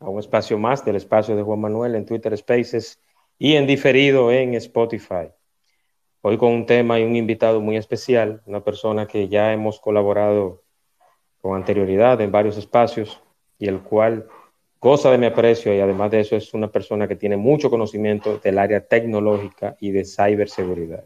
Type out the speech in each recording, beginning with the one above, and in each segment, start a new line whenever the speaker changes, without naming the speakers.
a un espacio más del espacio de Juan Manuel en Twitter Spaces y en diferido en Spotify. Hoy con un tema y un invitado muy especial, una persona que ya hemos colaborado con anterioridad en varios espacios y el cual goza de mi aprecio y además de eso es una persona que tiene mucho conocimiento del área tecnológica y de ciberseguridad.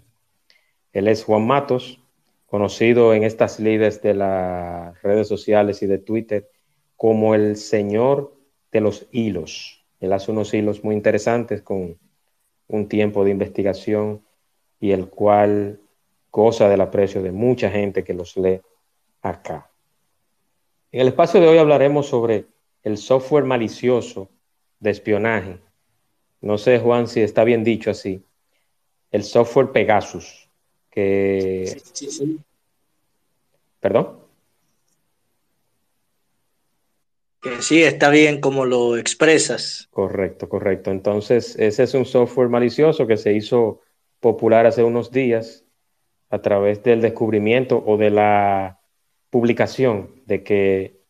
Él es Juan Matos, conocido en estas líderes de las redes sociales y de Twitter como el señor de los hilos. Él hace unos hilos muy interesantes con un tiempo de investigación y el cual goza del aprecio de mucha gente que los lee acá. En el espacio de hoy hablaremos sobre el software malicioso de espionaje. No sé, Juan, si está bien dicho así. El software Pegasus, que... ¿Perdón?
Que sí, está bien como lo expresas.
Correcto, correcto. Entonces, ese es un software malicioso que se hizo popular hace unos días a través del descubrimiento o de la publicación de que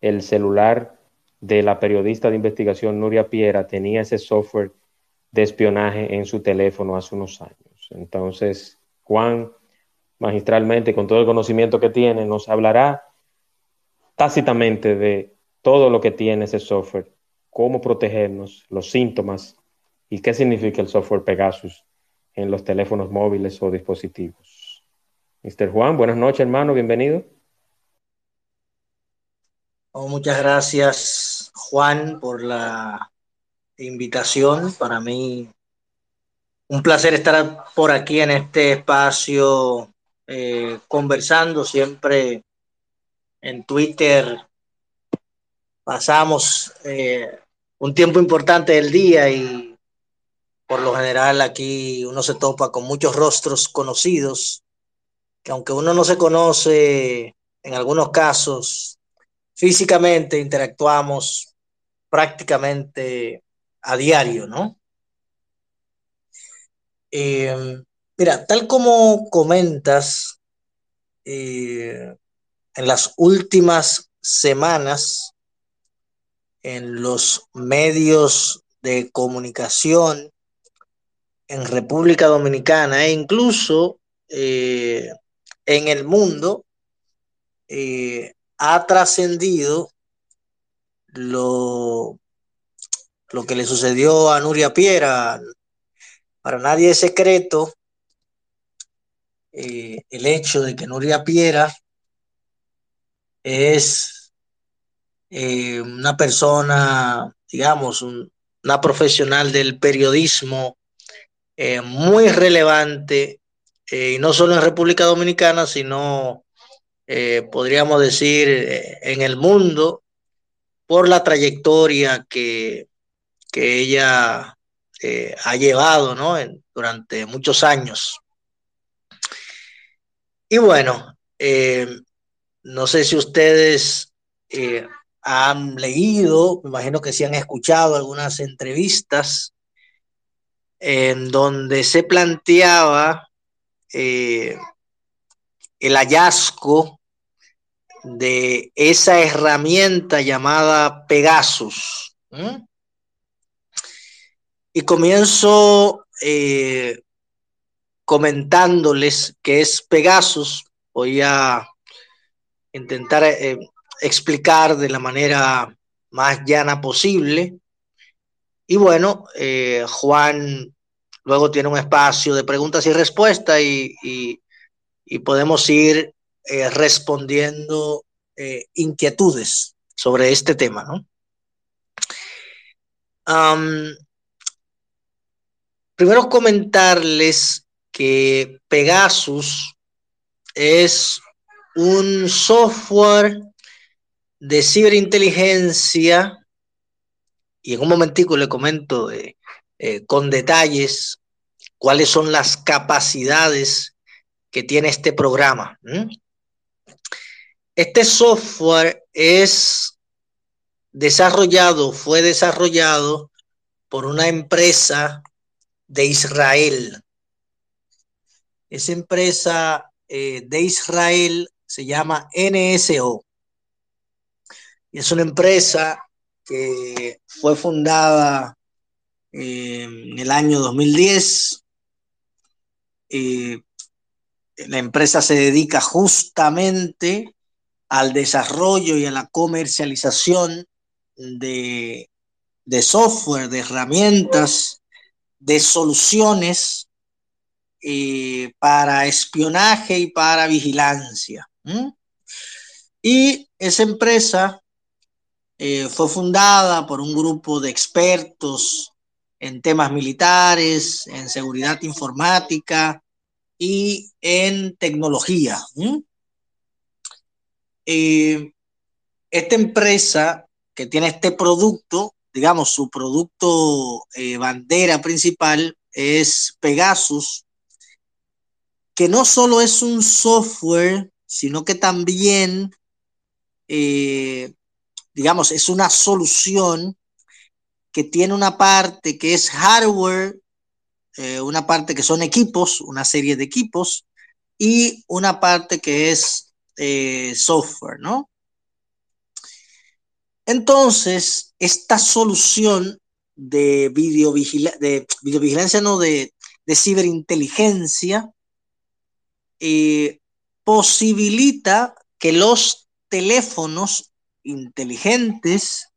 el celular de la periodista de investigación Nuria Piera tenía ese software de espionaje en su teléfono hace unos años. Entonces, Juan, magistralmente, con todo el conocimiento que tiene, nos hablará tácitamente de todo lo que tiene ese software, cómo protegernos, los síntomas y qué significa el software Pegasus en los teléfonos móviles o dispositivos. Mr. Juan, buenas noches, hermano, bienvenido.
Oh, muchas gracias, Juan, por la invitación. Para mí, un placer estar por aquí en este espacio eh, conversando siempre en Twitter. Pasamos eh, un tiempo importante del día y por lo general aquí uno se topa con muchos rostros conocidos, que aunque uno no se conoce, en algunos casos físicamente interactuamos prácticamente a diario, ¿no? Em, mira, tal como comentas, eh, en las últimas semanas, en los medios de comunicación, en República Dominicana e incluso eh, en el mundo eh, ha trascendido lo, lo que le sucedió a Nuria Piera. Para nadie es secreto eh, el hecho de que Nuria Piera es una persona, digamos, una profesional del periodismo eh, muy relevante, eh, y no solo en República Dominicana, sino eh, podríamos decir en el mundo, por la trayectoria que, que ella ha llevado ¿no? durante muchos años. Y bueno, no sé si ustedes han leído, me imagino que sí han escuchado algunas entrevistas en donde se planteaba eh, el hallazgo de esa herramienta llamada Pegasus. Y comienzo eh, comentándoles qué es Pegasus. Voy a intentar eh, explicar de la manera más llana posible. Y bueno, Juan Luego tiene un espacio de preguntas y respuestas y, podemos ir eh, respondiendo eh, inquietudes sobre este tema, ¿no? primero comentarles que Pegasus es un software de ciberinteligencia y en un momentico le comento eh, eh, con detalles cuáles son las capacidades que tiene este programa. Este software es desarrollado, fue desarrollado por una empresa de Israel. Esa empresa eh, de Israel se llama NSO. Es una empresa que fue fundada eh, en el año 2010. Eh, la empresa se dedica justamente al desarrollo y a la comercialización de, de software, de herramientas, de soluciones eh, para espionaje y para vigilancia. Y esa empresa eh, fue fundada por un grupo de expertos en temas militares, en seguridad informática y en tecnología. Eh, esta empresa que tiene este producto, digamos, su producto eh, bandera principal es Pegasus, que no solo es un software, sino que también digamos, es una solución que tiene una parte que es hardware, eh, una parte que son equipos, una serie de equipos, y una parte que es eh, software, ¿no? Entonces, esta solución de, de videovigilancia, no, de, ciberinteligencia, eh, posibilita que los teléfonos inteligentes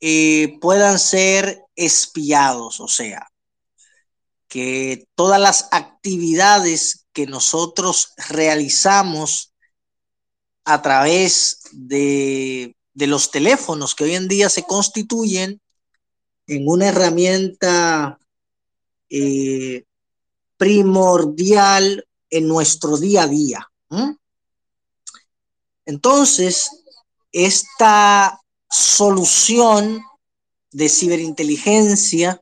eh, puedan ser espiados, o sea, que todas las actividades que nosotros realizamos a través de, los teléfonos que hoy en día se constituyen en una herramienta eh, primordial en nuestro día a día. Entonces, esta solución de ciberinteligencia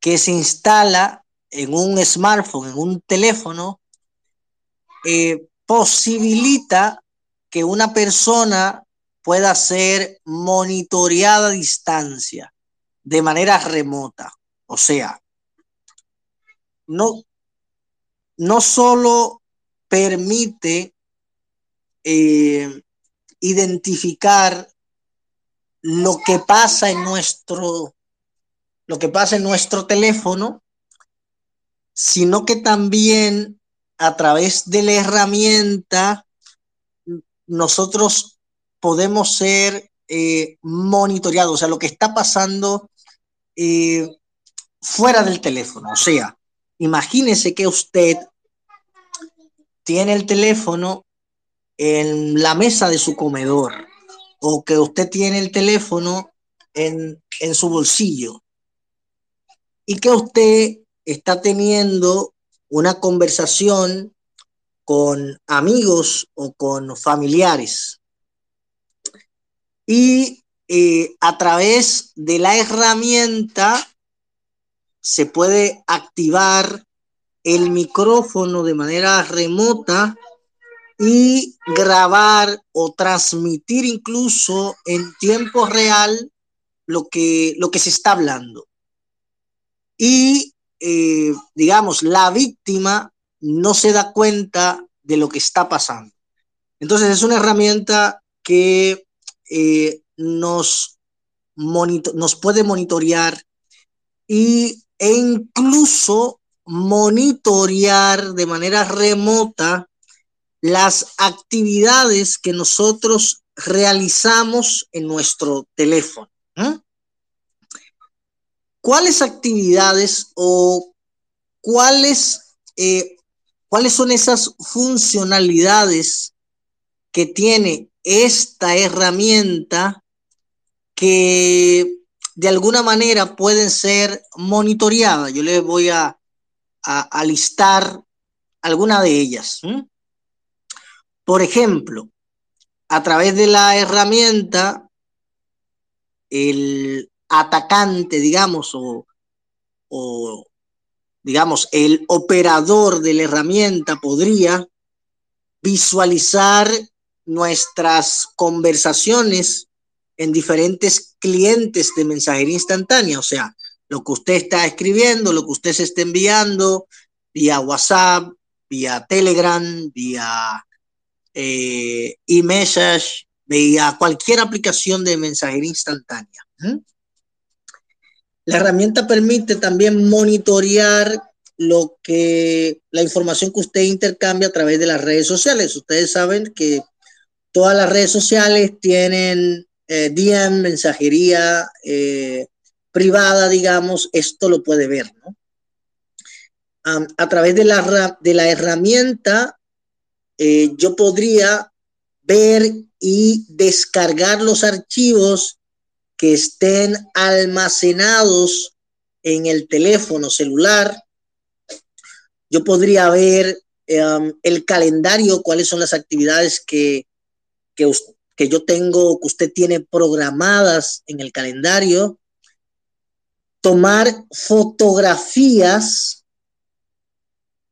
que se instala en un smartphone, en un teléfono, eh, posibilita que una persona pueda ser monitoreada a distancia, de manera remota. O sea, no, no solo permite eh, identificar lo que pasa en nuestro lo que pasa en nuestro teléfono, sino que también a través de la herramienta nosotros podemos ser eh, monitoreados, o sea, lo que está pasando eh, fuera del teléfono. O sea, imagínese que usted tiene el teléfono en la mesa de su comedor o que usted tiene el teléfono en, su bolsillo y que usted está teniendo una conversación con amigos o con familiares. Y eh, a través de la herramienta se puede activar el micrófono de manera remota y grabar o transmitir incluso en tiempo real lo que, lo que se está hablando. Y, eh, digamos, la víctima no se da cuenta de lo que está pasando. Entonces es una herramienta que eh, nos, nos puede monitorear y, e incluso monitorear de manera remota las actividades que nosotros realizamos en nuestro teléfono. ¿Cuáles actividades o cuáles, eh, cuáles son esas funcionalidades que tiene esta herramienta que de alguna manera pueden ser monitoreadas? Yo les voy a, a, listar alguna de ellas. Por ejemplo, a través de la herramienta el atacante, digamos, o, digamos, el operador de la herramienta podría visualizar nuestras conversaciones en diferentes clientes de mensajería instantánea, o sea, lo que usted está escribiendo, lo que usted se está enviando vía WhatsApp, vía Telegram, vía eh, e-message, cualquier aplicación de mensajería instantánea. La herramienta permite también monitorear lo que la información que usted intercambia a través de las redes sociales. Ustedes saben que todas las redes sociales tienen eh, DM, mensajería eh, privada, digamos, esto lo puede ver, ¿no? a través de la, de la herramienta, eh, yo podría ver y descargar los archivos que estén almacenados en el teléfono celular. Yo podría ver el calendario, cuáles son las actividades que, que, que yo tengo, que usted tiene programadas en el calendario, tomar fotografías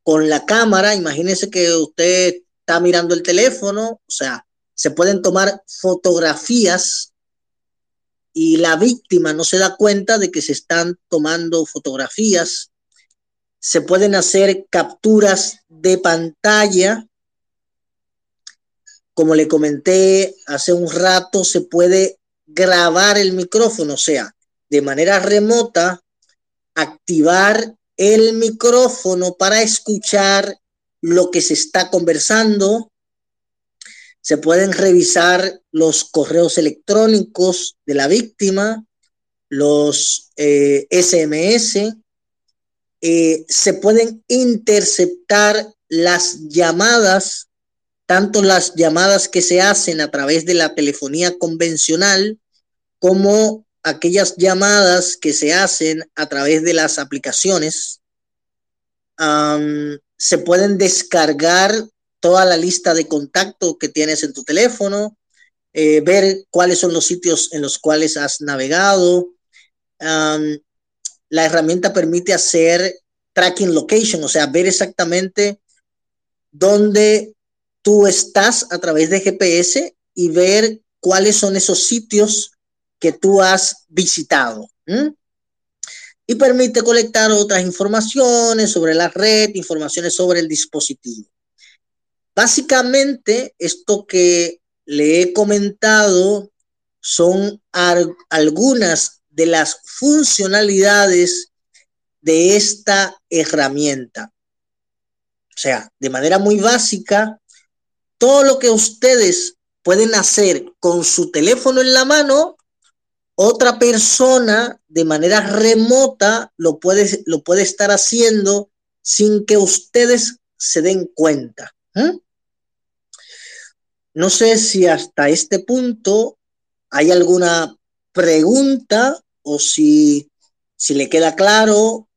con la cámara, imagínese que usted está mirando el teléfono, o sea, se pueden tomar fotografías y la víctima no se da cuenta de que se están tomando fotografías. Se pueden hacer capturas de pantalla como le comenté hace un rato, se puede grabar el micrófono, o sea, de manera remota, activar el micrófono para escuchar lo que se está conversando. Se pueden revisar los correos electrónicos de la víctima, los SMS. Eh, eh, se pueden interceptar las llamadas tanto las llamadas que se hacen a través de la telefonía convencional como aquellas llamadas que se hacen a través de las aplicaciones. Se pueden descargar toda la lista de contacto que tienes en tu teléfono, eh, ver cuáles son los sitios en los cuales has navegado. la herramienta permite hacer tracking location, o sea, ver exactamente dónde tú estás a través de GPS y ver cuáles son esos sitios que tú has visitado. Y permite colectar otras informaciones sobre la red, informaciones sobre el dispositivo. Básicamente, esto que le he comentado son algunas de las funcionalidades de esta herramienta. O sea, de manera muy básica, todo lo que ustedes pueden hacer con su teléfono en la mano, otra persona de manera remota lo puede, lo puede estar haciendo sin que ustedes se den cuenta. No sé si hasta este punto hay alguna pregunta o si, si le queda claro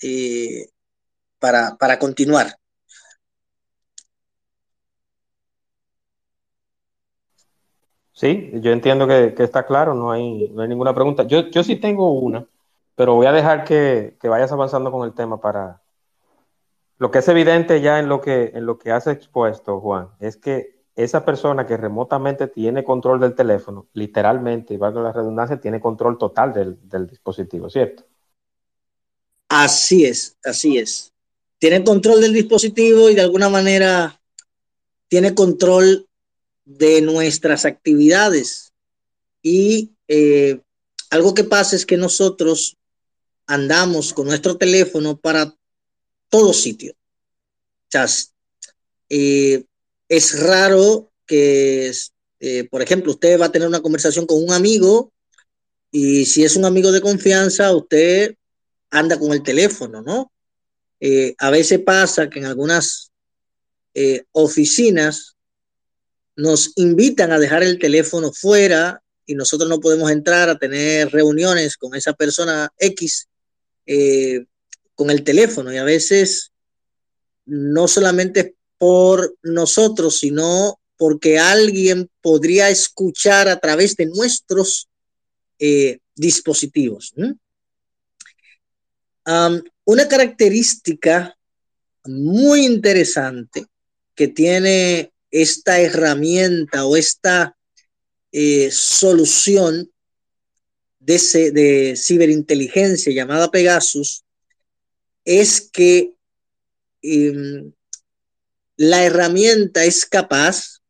eh, para, para continuar.
Sí, yo entiendo que, está claro, no hay, no hay ninguna pregunta. Yo, yo sí tengo una, pero voy a dejar que, vayas avanzando con el tema para... Lo que es evidente ya en lo que, en lo que has expuesto, Juan, es que esa persona que remotamente tiene control del teléfono, literalmente, valga la redundancia, tiene control total del, del dispositivo, ¿cierto?
Así es, así es. Tiene control del dispositivo y de alguna manera tiene control de nuestras actividades. Y eh, algo que pasa es que nosotros andamos con nuestro teléfono para todo sitio. O eh, es raro que, eh, por ejemplo, usted va a tener una conversación con un amigo y si es un amigo de confianza, usted anda con el teléfono, ¿no? a veces pasa que en algunas oficinas nos invitan a dejar el teléfono fuera y nosotros no podemos entrar a tener reuniones con esa persona X eh, con el teléfono. Y a veces no solamente por nosotros, sino porque alguien podría escuchar a través de nuestros eh, dispositivos. una característica muy interesante que tiene esta herramienta o esta eh, solución de, ciberinteligencia llamada Pegasus es que em, la herramienta es capaz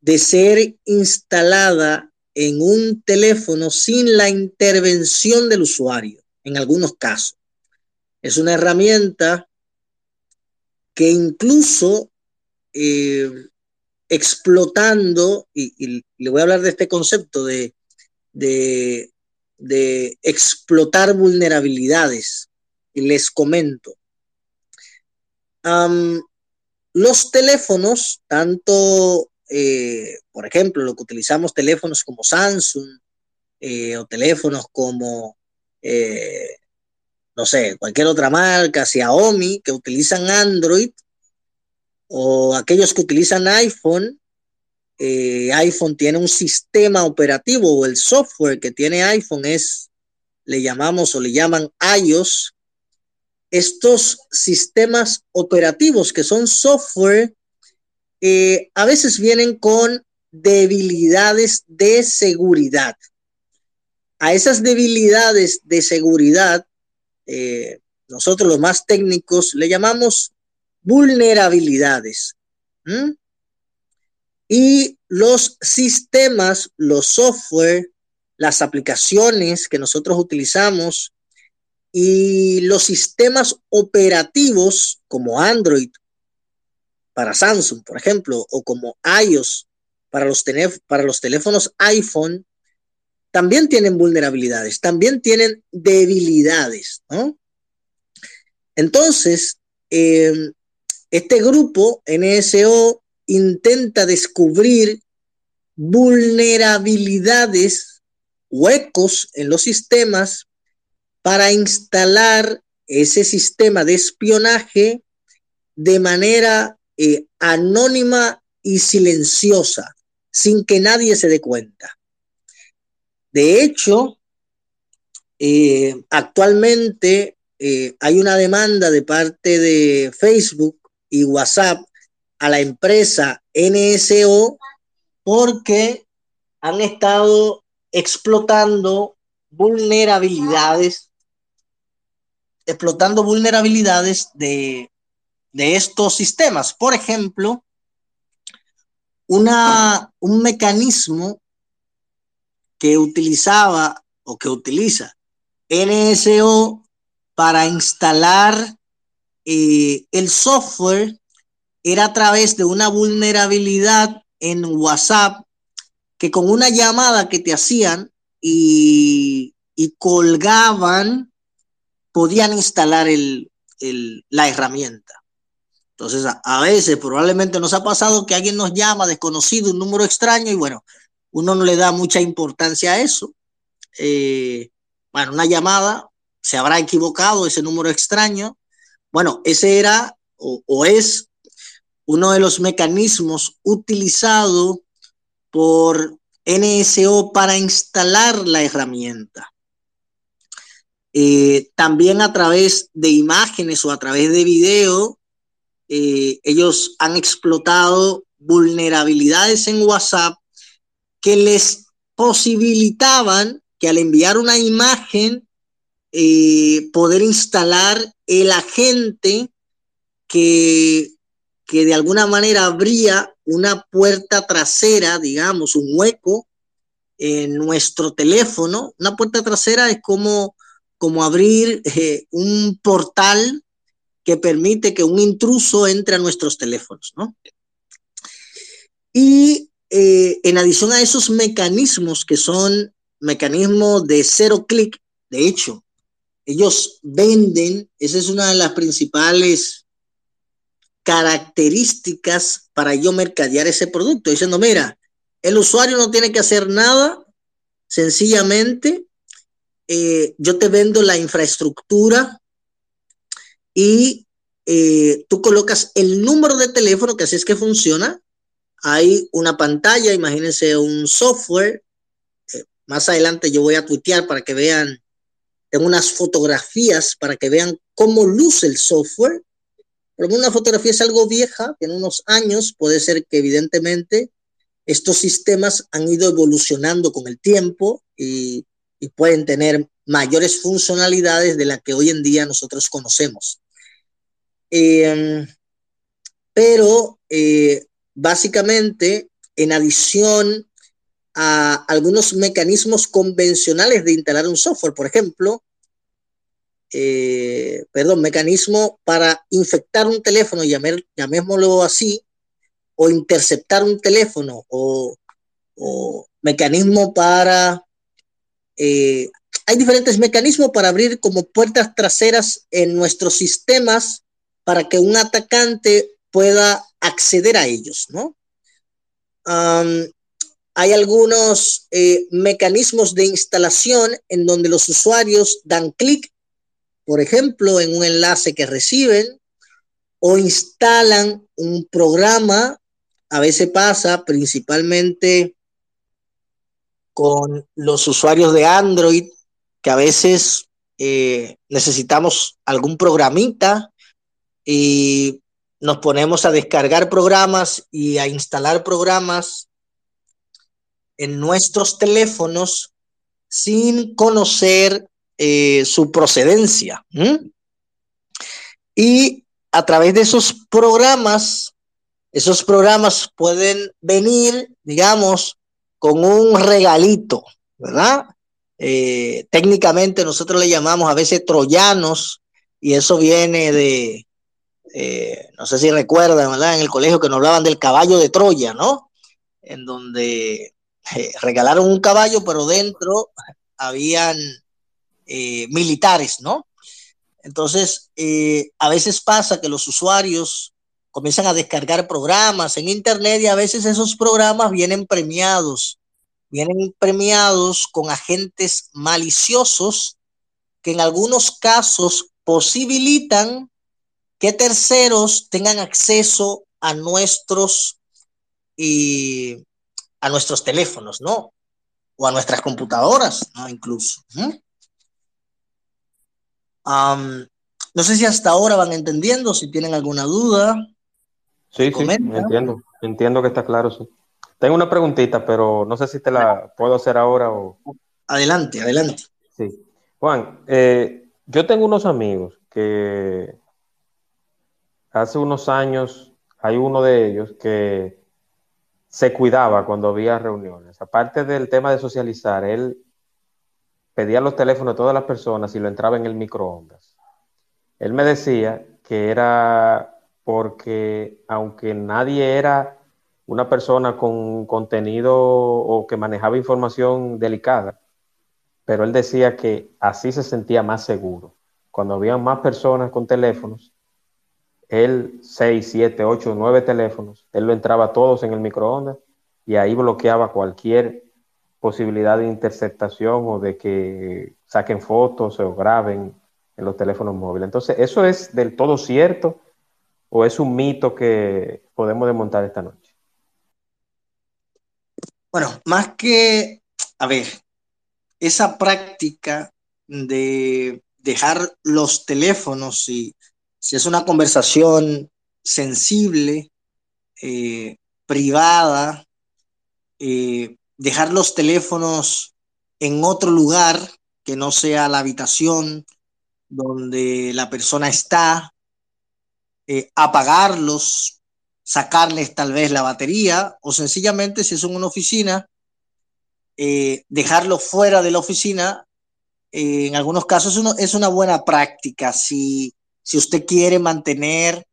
de ser instalada en un teléfono sin la intervención del usuario, en algunos casos. Es una herramienta que incluso eh, explotando, y, le voy a hablar de este concepto de, de, explotar vulnerabilidades, y les comento. los teléfonos, tanto, eh, por ejemplo, lo que utilizamos teléfonos como Samsung eh, o teléfonos como, no sé, cualquier otra marca, Xiaomi, que utilizan Android, o aquellos que utilizan iPhone, eh, iPhone tiene un sistema operativo o el software que tiene iPhone es, le llamamos o le llaman iOS. Estos sistemas operativos que son software, eh, a veces vienen con debilidades de seguridad. A esas debilidades de seguridad, eh, nosotros los más técnicos le llamamos vulnerabilidades. Y los sistemas, los software, las aplicaciones que nosotros utilizamos y los sistemas operativos como Android para Samsung, por ejemplo, o como iOS para los, para los teléfonos iPhone, también tienen vulnerabilidades, también tienen debilidades, Entonces, eh, este grupo NSO intenta descubrir vulnerabilidades, huecos en los sistemas para instalar ese sistema de espionaje de manera eh, anónima y silenciosa, sin que nadie se dé cuenta. De hecho, eh, actualmente eh, hay una demanda de parte de Facebook y WhatsApp a la empresa NSO porque han estado explotando vulnerabilidades, explotando vulnerabilidades de, de estos sistemas. Por ejemplo, una, un mecanismo que utilizaba o que utiliza NSO para instalar eh, el software era a través de una vulnerabilidad en WhatsApp que con una llamada que te hacían y, colgaban, podían instalar la herramienta. Entonces, a, veces probablemente nos ha pasado que alguien nos llama desconocido, un número extraño, y bueno, uno no le da mucha importancia a eso. Eh, bueno, una llamada, se habrá equivocado ese número extraño, bueno, ese era o, es uno de los mecanismos utilizados por NSO para instalar la herramienta. Eh, también a través de imágenes o a través de video, eh, ellos han explotado vulnerabilidades en WhatsApp que les posibilitaban que al enviar una imagen eh, poder instalar el agente que, que de alguna manera abría una puerta trasera, digamos, un hueco en nuestro teléfono. Una puerta trasera es como, como abrir eh, un portal que permite que un intruso entre a nuestros teléfonos, ¿no? Y eh, en adición a esos mecanismos que son mecanismos de cero clic, de hecho, ellos venden, esa es una de las principales características para yo mercadear ese producto, diciendo, mira, el usuario no tiene que hacer nada, sencillamente eh, yo te vendo la infraestructura y eh, tú colocas el número de teléfono, que así es que funciona. Hay una pantalla, imagínense un software, eh, más adelante yo voy a tuitear para que vean, tengo unas fotografías para que vean cómo luce el software. Pero una fotografía es algo vieja, tiene unos años, puede ser que evidentemente estos sistemas han ido evolucionando con el tiempo y, pueden tener mayores funcionalidades de las que hoy en día nosotros conocemos. Em, pero eh, básicamente, en adición a algunos mecanismos convencionales de instalar un software, por ejemplo, eh, perdón, mecanismo para infectar un teléfono, llamémoslo así, o interceptar un teléfono, o, mecanismo para... Eh, hay diferentes mecanismos para abrir como puertas traseras en nuestros sistemas para que un atacante pueda acceder a ellos, ¿no? hay algunos eh, mecanismos de instalación en donde los usuarios dan clic, por ejemplo, en un enlace que reciben o instalan un programa. A veces pasa principalmente con los usuarios de Android, que a veces eh, necesitamos algún programita y nos ponemos a descargar programas y a instalar programas en nuestros teléfonos sin conocer eh, su procedencia. Y a través de esos programas, esos programas pueden venir, digamos, con un regalito, ¿verdad? Eh, técnicamente nosotros le llamamos a veces troyanos y eso viene de, eh, no sé si recuerdan, ¿verdad? En el colegio que nos hablaban del caballo de Troya, ¿no? En donde regalaron un caballo, pero dentro habían eh, militares, ¿no? Entonces, a veces pasa que los usuarios comienzan a descargar programas en Internet y a veces esos programas vienen premiados, vienen premiados con agentes maliciosos que en algunos casos posibilitan que terceros tengan acceso a nuestros y a nuestros teléfonos, ¿no? O a nuestras computadoras, ¿no? Incluso. No sé si hasta ahora van entendiendo, si tienen alguna duda.
Sí, sí, entiendo, entiendo que está claro, sí. Tengo una preguntita, pero no sé si te la puedo hacer ahora o...
Adelante, adelante.
Sí. Juan, eh, yo tengo unos amigos que hace unos años hay uno de ellos que se cuidaba cuando había reuniones. Aparte del tema de socializar, él pedía los teléfonos de todas las personas y lo entraba en el microondas. Él me decía que era porque aunque nadie era una persona con contenido o que manejaba información delicada, pero él decía que así se sentía más seguro. Cuando había más personas con teléfonos, él, seis, siete, ocho, nueve teléfonos, él lo entraba todos en el microondas y ahí bloqueaba cualquier posibilidad de interceptación o de que saquen fotos o graben en los teléfonos móviles. Entonces, ¿eso es del todo cierto o es un mito que podemos desmontar esta noche?
Bueno, más que, a ver, esa práctica de dejar los teléfonos y si es una conversación sensible, eh, privada, eh, dejar los teléfonos en otro lugar que no sea la habitación donde la persona está, eh, apagarlos, sacarles tal vez la batería o sencillamente si es en una oficina, dejarlo fuera de la oficina. en algunos casos es una buena práctica. Si si usted quiere mantener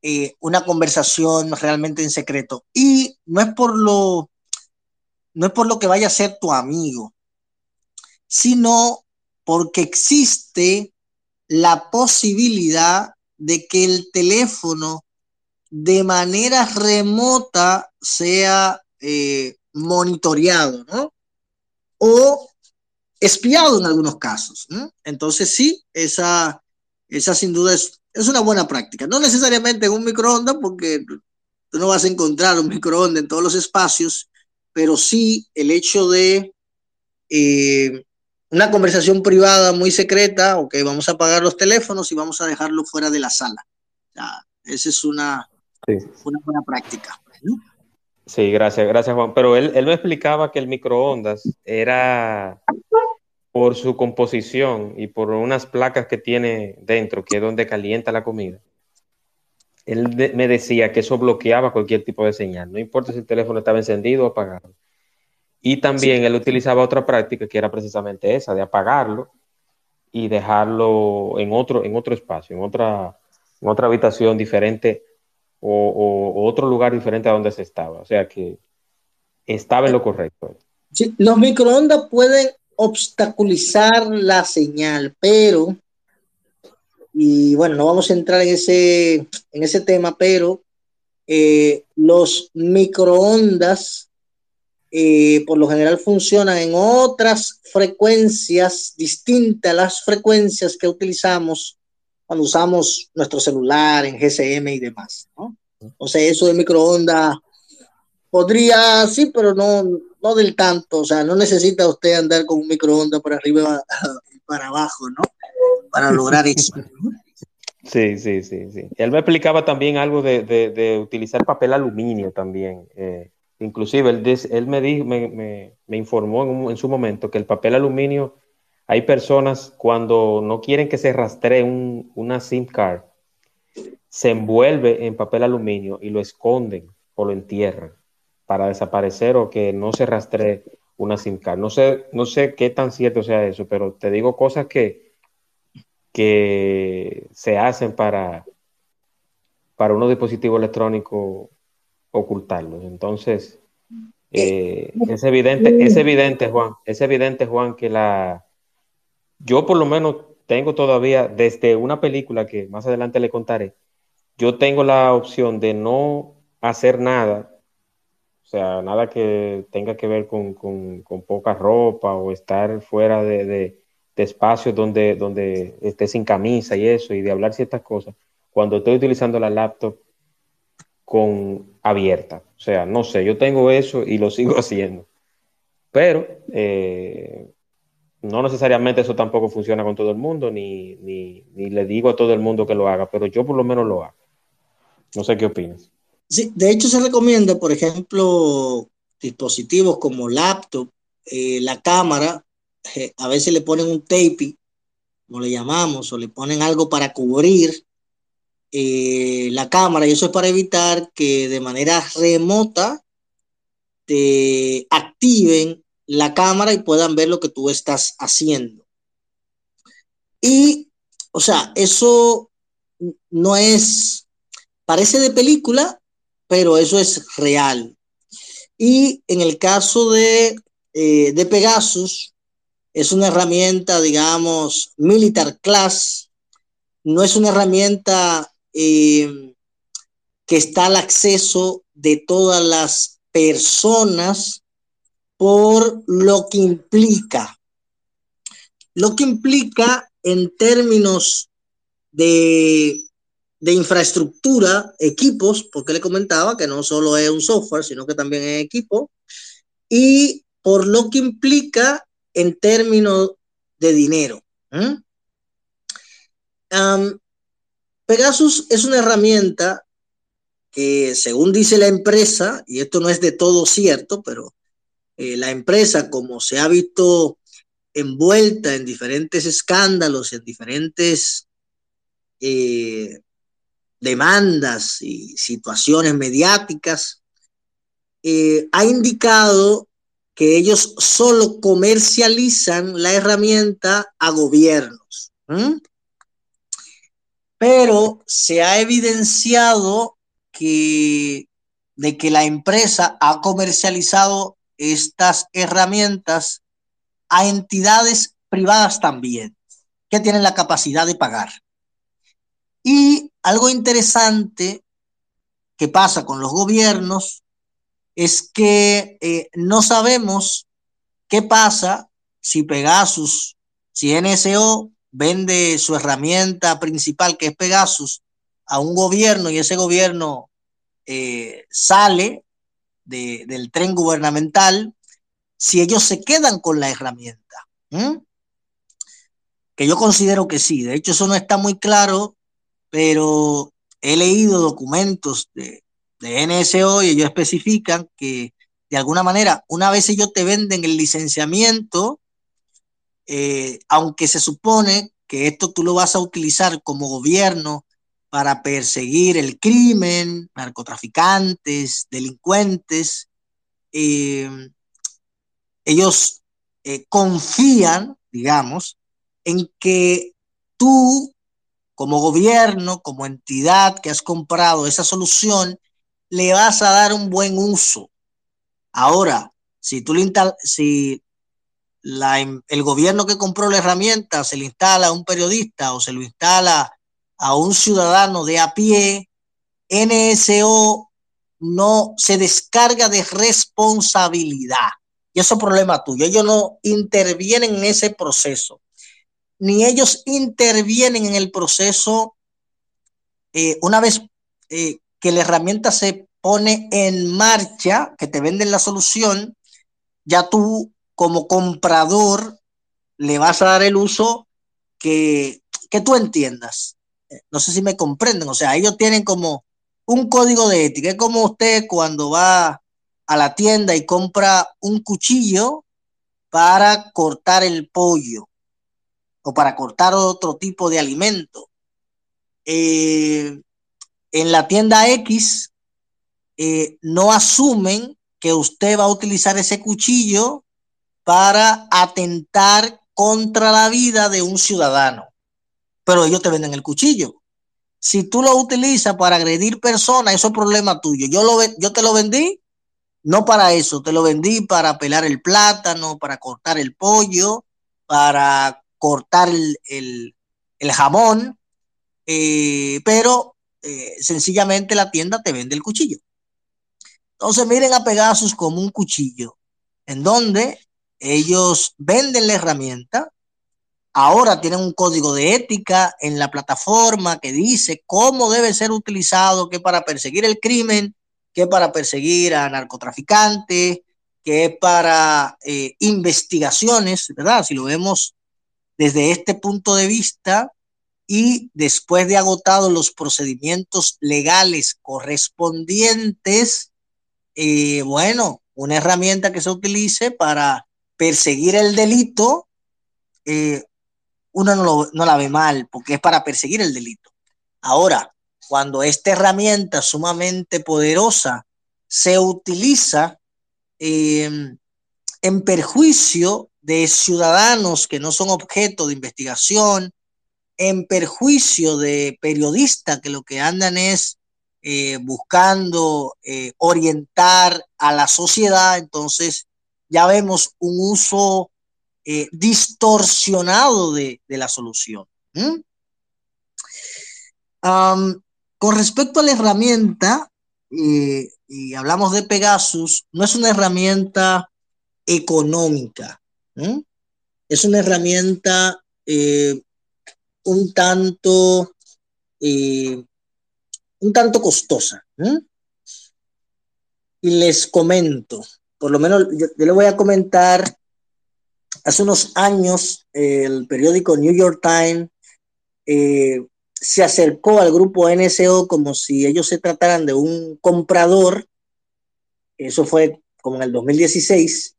eh, una conversación realmente en secreto. Y no es por lo, no es por lo que vaya a ser tu amigo, sino porque existe la posibilidad de que el teléfono de manera remota sea eh, monitoreado, ¿no? O espiado en algunos casos. Entonces sí, esa, esa sin duda es, una buena práctica. No necesariamente en un microondas, porque tú no vas a encontrar un microondas en todos los espacios, pero sí el hecho de eh, una conversación privada muy secreta, ok, vamos a apagar los teléfonos y vamos a dejarlo fuera de la sala. esa es una, una buena práctica.
Sí, gracias, gracias Juan. Pero él, él me explicaba que el microondas era por su composición y por unas placas que tiene dentro, que es donde calienta la comida. Él me decía que eso bloqueaba cualquier tipo de señal, no importa si el teléfono estaba encendido o apagado. Y también él utilizaba otra práctica que era precisamente esa, de apagarlo y dejarlo en otro, en otro espacio, en otra, en otra habitación diferente o, otro lugar diferente a donde se estaba. O sea que estaba en lo correcto.
Sí, los microondas pueden obstaculizar la señal, pero, y bueno, no vamos a entrar en ese, en ese tema, pero eh, los microondas eh, por lo general funcionan en otras frecuencias distintas a las frecuencias que utilizamos cuando usamos nuestro celular en GSM y demás, ¿no? O sea, eso de microondas podría, sí, pero no, no del tanto, o sea, no necesita usted andar con un microondas por arriba y para abajo, ¿no? Para lograr eso.
Sí, sí, sí, sí. Él me explicaba también algo de, de, utilizar papel aluminio también. Eh, inclusive, él, él me, dijo, me, me, informó en, en, su momento que el papel aluminio hay personas cuando no quieren que se rastree un, una SIM card, se envuelve en papel aluminio y lo esconden o lo entierran para desaparecer o que no se rastree una SIM card. No sé, no sé qué tan cierto sea eso, pero te digo cosas que, que se hacen para, para unos dispositivos electrónicos ocultarlos. Entonces, eh, es evidente, es evidente, Juan, es evidente, Juan, que la, yo por lo menos tengo todavía, desde una película que más adelante le contaré, yo tengo la opción de no hacer nada, o sea, nada que tenga que ver con, poca ropa o estar fuera de, de, espacios donde, donde esté sin camisa y eso, y de hablar ciertas cosas, cuando estoy utilizando la laptop con abierta. O sea, no sé, yo tengo eso y lo sigo haciendo. Pero eh, no necesariamente eso tampoco funciona con todo el mundo, ni, ni, le digo a todo el mundo que lo haga, pero yo por lo menos lo hago. No sé qué opinas.
Sí, de hecho se recomienda, por ejemplo, dispositivos como laptop, eh, la cámara, a veces le ponen un tape, como le llamamos, o le ponen algo para cubrir eh, la cámara, y eso es para evitar que de manera remota te activen la cámara y puedan ver lo que tú estás haciendo. Y, o sea, eso no es, parece de película, pero eso es real. Y en el caso de, eh, de Pegasus, es una herramienta, digamos, militar class, no es una herramienta eh, que está al acceso de todas las personas por lo que implica. Lo que implica en términos de, infraestructura, equipos, porque le comentaba que no solo es un software, sino que también es equipo, y por lo que implica en términos de dinero. Pegasus es una herramienta que, según dice la empresa, y esto no es de todo cierto, pero eh, la empresa, como se ha visto envuelta en diferentes escándalos, en diferentes eh, demandas y situaciones mediáticas, eh, ha indicado que ellos solo comercializan la herramienta a gobiernos. Pero se ha evidenciado que de que la empresa ha comercializado estas herramientas a entidades privadas también, que tienen la capacidad de pagar. Y algo interesante que pasa con los gobiernos es que eh, no sabemos qué pasa si Pegasus, si NSO vende su herramienta principal, que es Pegasus, a un gobierno y ese gobierno eh, sale del tren gubernamental si ellos se quedan con la herramienta. Que yo considero que sí. De hecho, eso no está muy claro, pero he leído documentos de, de NSO y ellos especifican que de alguna manera, una vez ellos te venden el licenciamiento, eh, aunque se supone que esto tú lo vas a utilizar como gobierno para perseguir el crimen, narcotraficantes, delincuentes, eh, ellos eh, confían, digamos, en que tú, como gobierno, como entidad que has comprado esa solución, le vas a dar un buen uso. Ahora, si tú si el gobierno que compró la herramienta se le instala a un periodista o se lo instala a un ciudadano de a pie, NSO no se descarga de responsabilidad. Y eso es problema tuyo. Ellos no intervienen en ese proceso. Ni ellos intervienen en el proceso eh, una vez eh, que la herramienta se pone en marcha, que te venden la solución, ya tú como comprador le vas a dar el uso que, que tú entiendas. No sé si me comprenden, o sea, ellos tienen como un código de ética. Es como usted cuando va a la tienda y compra un cuchillo para cortar el pollo o para cortar otro tipo de alimento. Eh, en la tienda X eh, no asumen que usted va a utilizar ese cuchillo para atentar contra la vida de un ciudadano, pero ellos te venden el cuchillo. Si tú lo utilizas para agredir personas, eso es problema tuyo. Yo, lo, yo te lo vendí, no para eso, te lo vendí para pelar el plátano, para cortar el pollo, para cortar el, jamón, eh, pero eh, sencillamente la tienda te vende el cuchillo. Entonces miren a Pegasus como un cuchillo, en donde ellos venden la herramienta, ahora tienen un código de ética en la plataforma que dice cómo debe ser utilizado, que para perseguir el crimen, que para perseguir a narcotraficantes, que para eh, investigaciones, ¿verdad? Si lo vemos desde este punto de vista y después de agotados los procedimientos legales correspondientes, eh, bueno, una herramienta que se utilice para perseguir el delito, eh, uno no, la ve mal, porque es para perseguir el delito. Ahora, cuando esta herramienta sumamente poderosa se utiliza em, en perjuicio de ciudadanos que no son objeto de investigación, en perjuicio de periodistas que lo que andan es eh, buscando eh, orientar a la sociedad, entonces ya vemos un uso eh, distorsionado de, la solución. con respecto a la herramienta, y hablamos de Pegasus, no es una herramienta económica, es una herramienta un tanto un tanto costosa. Y les comento, por lo menos yo, le voy a comentar, hace unos años el periódico New York Times eh, se acercó al grupo NSO como si ellos se trataran de un comprador, eso fue como en el 2016,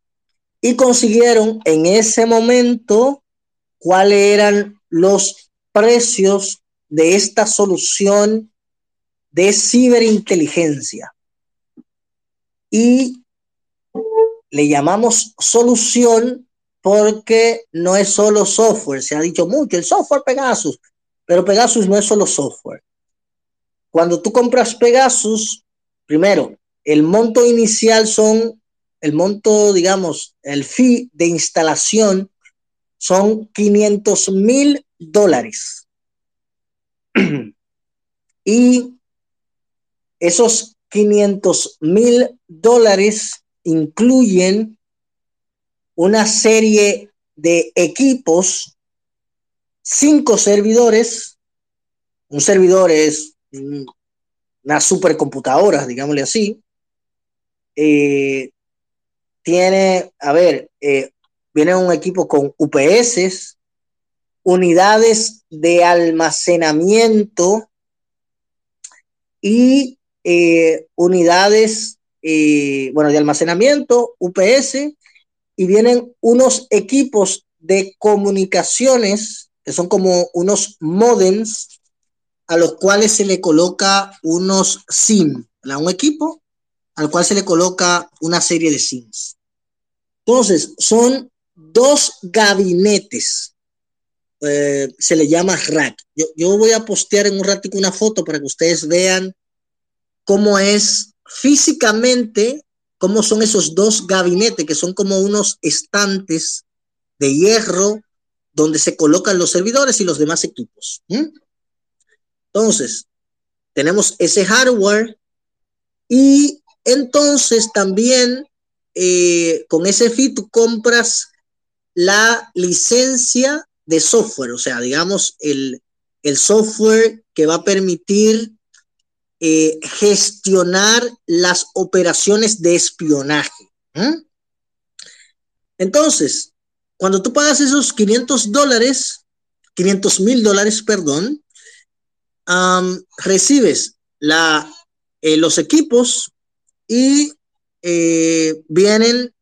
y consiguieron en ese momento cuáles eran los precios de esta solución de ciberinteligencia. Y le llamamos solución porque no es solo software, se ha dicho mucho, el software Pegasus, pero Pegasus no es solo software. Cuando tú compras Pegasus, primero, el monto inicial son, el monto, digamos, el fee de instalación son 500 mil dólares. y esos 500 mil dólares incluyen una serie de equipos, cinco servidores. Un servidor es una supercomputadora, digámosle así. Eh, tiene, a ver, eh, viene un equipo con UPS, unidades de almacenamiento y eh, unidades, eh, bueno, de almacenamiento, UPS, y vienen unos equipos de comunicaciones, que son como unos modems, a los cuales se le coloca unos SIM, un equipo al cual se le coloca una serie de SIMs. Entonces, son dos gabinetes eh, se le llama rack. Yo, voy a postear en un ratito una foto para que ustedes vean cómo es físicamente, cómo son esos dos gabinetes, que son como unos estantes de hierro donde se colocan los servidores y los demás equipos. Entonces, tenemos ese hardware y entonces también eh, con ese fee tú compras la licencia de software, o sea, digamos, el, software que va a permitir eh, gestionar las operaciones de espionaje. Entonces, cuando tú pagas esos 500 dólares, 500 mil dólares, perdón, recibes la, eh, los equipos y eh, vienen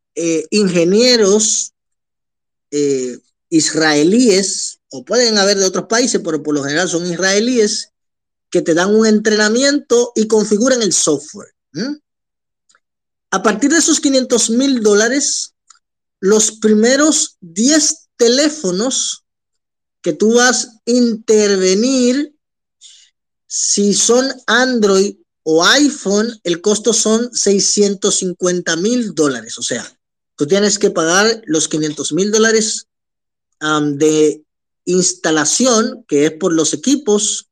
ingenieros israelíes, o pueden haber de otros países, pero por lo general son israelíes, que te dan un entrenamiento y configuran el software. A partir de esos 500 mil dólares, los primeros 10 teléfonos que tú vas a intervenir, si son Android o iPhone, el costo son 650 mil dólares. O sea, tú tienes que pagar los 500 mil dólares de instalación, que es por los equipos,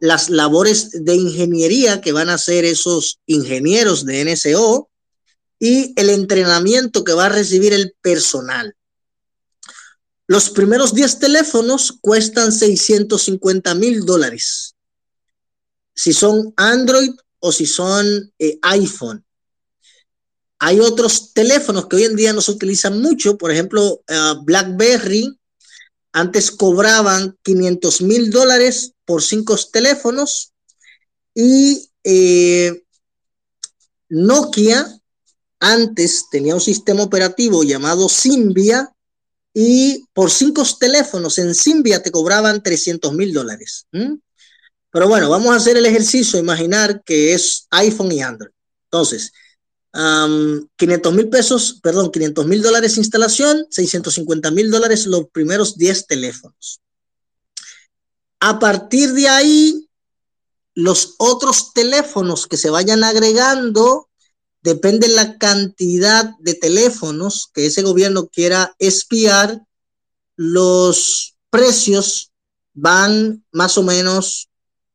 las labores de ingeniería que van a hacer esos ingenieros de NSO y el entrenamiento que va a recibir el personal. Los primeros 10 teléfonos cuestan 650 mil dólares. Si son Android o si son eh, iPhone. Hay otros teléfonos que hoy en día no se utilizan mucho, por ejemplo, eh, BlackBerry, antes cobraban 500 mil dólares por cinco teléfonos y eh, Nokia antes tenía un sistema operativo llamado Symbian y por cinco teléfonos en Symbian te cobraban 300 mil dólares. Pero bueno, vamos a hacer el ejercicio, imaginar que es iPhone y Android. Entonces, 500 mil pesos, perdón, 500 mil dólares instalación, 650 mil dólares los primeros 10 teléfonos. A partir de ahí, los otros teléfonos que se vayan agregando, depende la cantidad de teléfonos que ese gobierno quiera espiar, los precios van más o menos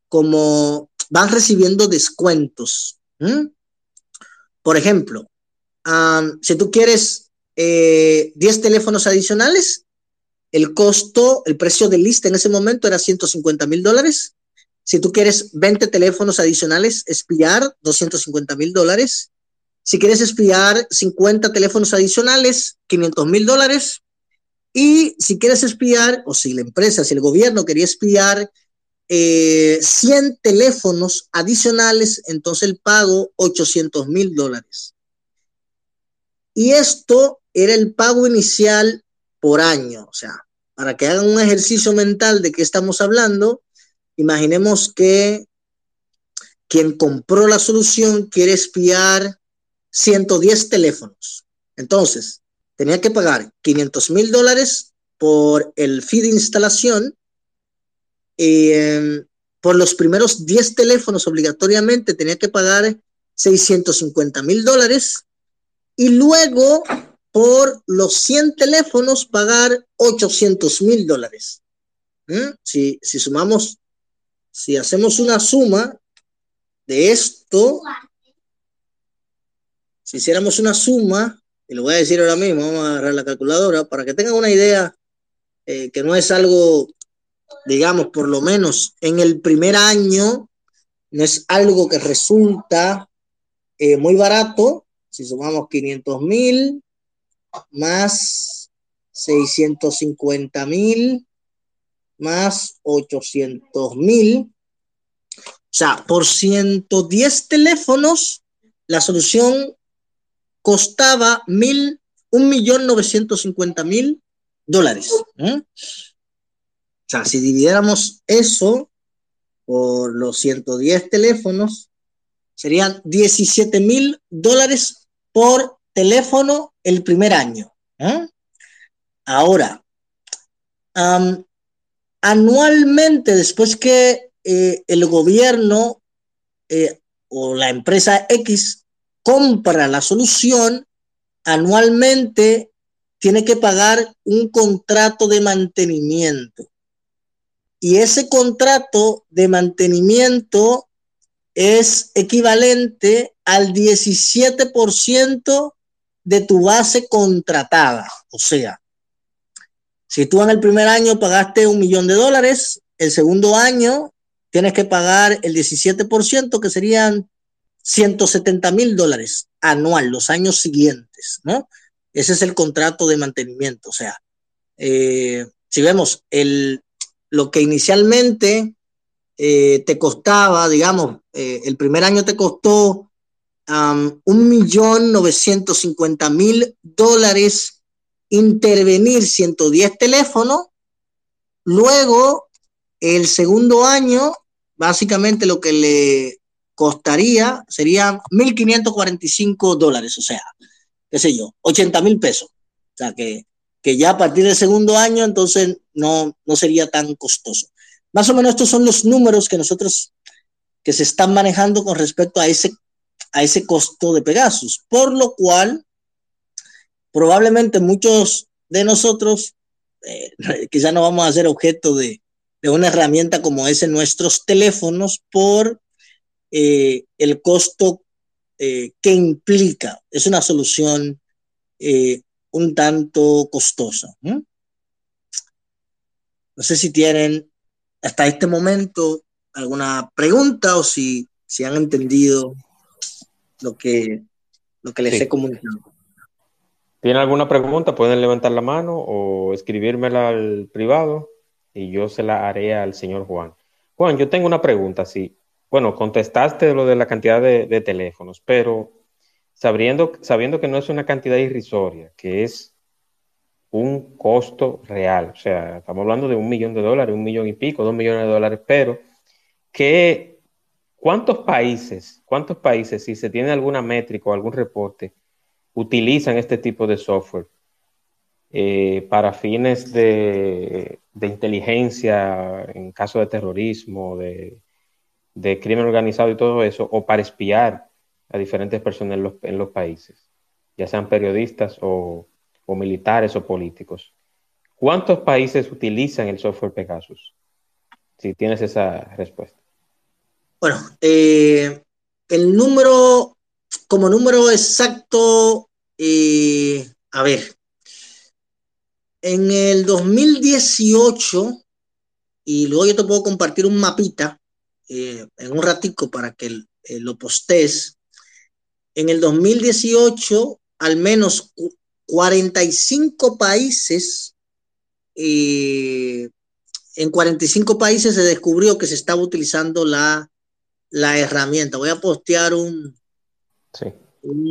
como van recibiendo descuentos. Por ejemplo, si tú quieres 10 eh, teléfonos adicionales, el costo, el precio de lista en ese momento era 150 mil dólares. Si tú quieres 20 teléfonos adicionales, espiar 250 mil dólares. Si quieres espiar 50 teléfonos adicionales, 500 mil dólares. Y si quieres espiar, o si la empresa, si el gobierno quería espiar 100 eh, teléfonos adicionales, entonces el pago 800 mil dólares. Y esto era el pago inicial por año. O sea, para que hagan un ejercicio mental de qué estamos hablando, imaginemos que quien compró la solución quiere espiar 110 teléfonos. Entonces, tenía que pagar 500 mil dólares por el fee de instalación Em, por los primeros 10 teléfonos obligatoriamente tenía que pagar 650 mil dólares y luego por los 100 teléfonos pagar 800 mil dólares. ¿Mm? Si, si sumamos, si hacemos una suma de esto, si hiciéramos una suma, y lo voy a decir ahora mismo, vamos a agarrar la calculadora para que tengan una idea eh, que no es algo digamos, por lo menos en el primer año, no es algo que resulta eh, muy barato, si sumamos 500 mil más 650 mil más 800 mil. O sea, por 110 teléfonos, la solución costaba mil, un millón novecientos cincuenta mil dólares. ¿eh? O sea, si dividiéramos eso por los 110 teléfonos, serían 17 mil dólares por teléfono el primer año. ¿eh? Ahora, anualmente, después que eh, el gobierno eh, o la empresa X compra la solución, anualmente tiene que pagar un contrato de mantenimiento. Y ese contrato de mantenimiento es equivalente al 17% de tu base contratada. O sea, si tú en el primer año pagaste un millón de dólares, el segundo año tienes que pagar el 17%, que serían 170 mil dólares anual, los años siguientes, ¿no? Ese es el contrato de mantenimiento. O sea, eh, si vemos el, lo que inicialmente eh, te costaba, digamos, eh, el primer año te costó un millón novecientos cincuenta mil dólares intervenir 110 teléfonos, luego el segundo año, básicamente lo que le costaría serían 1.545 dólares, o sea, qué sé yo, 80 mil pesos. O sea, que, que ya a partir del segundo año entonces no, no sería tan costoso. Más o menos estos son los números que nosotros que se están manejando con respecto a ese, a ese costo de Pegasus, por lo cual probablemente muchos de nosotros eh, quizá no vamos a ser objeto de, una herramienta como es en nuestros teléfonos por eh, el costo eh, que implica. Es una solución un tanto costosa. No sé si tienen hasta este momento alguna pregunta o si, si han entendido lo que, lo que les he comunicado.
¿Tienen alguna pregunta? Pueden levantar la mano o escribírmela al privado y yo se la haré al señor Juan. Juan, yo tengo una pregunta, sí. Bueno, contestaste lo de la cantidad de, teléfonos, pero sabiendo, sabiendo que no es una cantidad irrisoria, que es un costo real, o sea, estamos hablando de un millón de dólares, un millón y pico, dos millones de dólares, pero ¿cuántos países, cuántos países, si se tiene alguna métrica o algún reporte, utilizan este tipo de software eh, para fines de, inteligencia en caso de terrorismo, de, crimen organizado y todo eso, o para espiar a diferentes personas en los, países, ya sean periodistas o, militares o políticos. ¿Cuántos países utilizan el software Pegasus? Si tienes esa respuesta.
Bueno, eh, el número, como número exacto, eh, a ver, en el 2018, y luego yo te puedo compartir un mapita eh, en un ratico para que lo postes. En el 2018, al menos 45 países, en 45 países se descubrió que se estaba utilizando la, la herramienta. Voy a postear un,
sí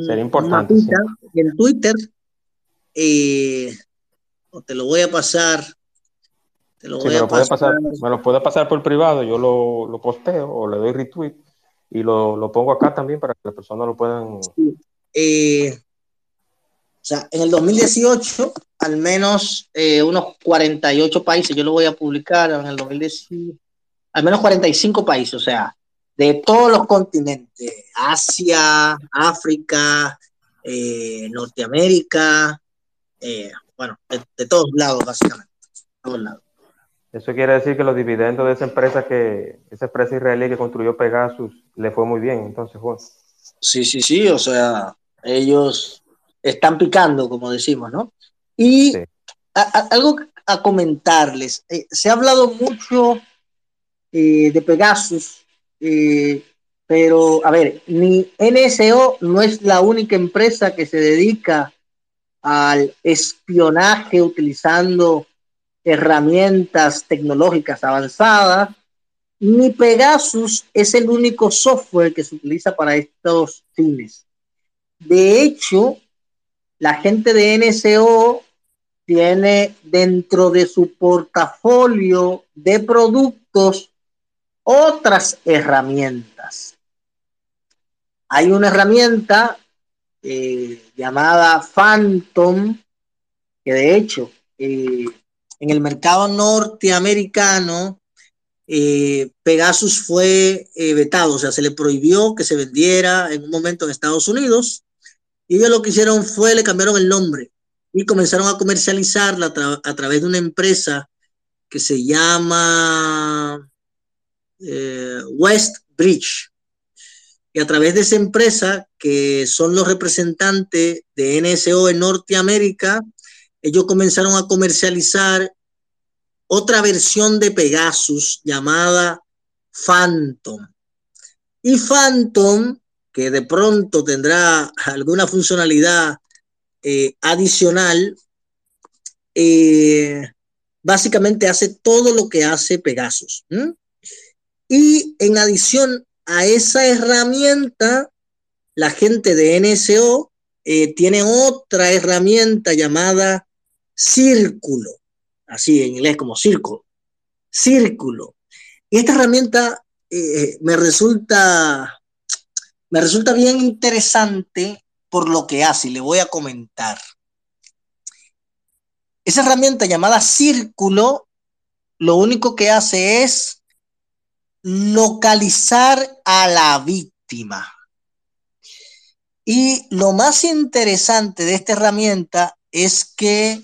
Sería importante.
En Twitter, eh, te lo voy a pasar.
Te lo voy a pasar. me lo puede pasar por privado, yo lo, lo posteo o le doy retweet y lo, lo, pongo acá también para que las personas lo puedan.
Eh, o sea, en el 2018, al menos eh, unos 48 países, yo lo voy a publicar en el 2018, al menos 45 países, o sea, de todos los continentes, Asia, África, eh, Norteamérica, eh, bueno, de, todos lados, básicamente. Todos lados.
Eso quiere decir que los dividendos de esa empresa que, esa empresa israelí que construyó Pegasus, le fue muy bien, entonces, Juan.
Sí, sí, sí, o sea, ellos están picando, como decimos, ¿no? Y algo a comentarles, eh, se ha hablado mucho de Pegasus eh, pero a ver, ni NSO no es la única empresa que se dedica al espionaje utilizando herramientas tecnológicas avanzadas, ni Pegasus es el único software que se utiliza para estos fines. De hecho, la gente de NSO tiene dentro de su portafolio de productos otras herramientas. Hay una herramienta eh, llamada Phantom, que de hecho eh, en el mercado norteamericano eh, Pegasus fue vetado, o sea, se le prohibió que se vendiera en un momento en Estados Unidos y ellos lo que hicieron fue le cambiaron el nombre y comenzaron a comercializarla a, través de una empresa que se llama West Bridge. Y a través de esa empresa, que son los representantes de NSO en Norteamérica, ellos comenzaron a comercializar otra versión de Pegasus llamada Phantom. Y Phantom, que de pronto tendrá alguna funcionalidad eh, adicional, eh, básicamente hace todo lo que hace Pegasus. Y en adición a esa herramienta, la gente de NSO eh, tiene otra herramienta llamada círculo, así en inglés como círculo, círculo. Y esta herramienta eh, me resulta me resulta bien interesante por lo que hace y le voy a comentar. Esa herramienta llamada círculo, lo único que hace es localizar a la víctima. Y lo más interesante de esta herramienta es que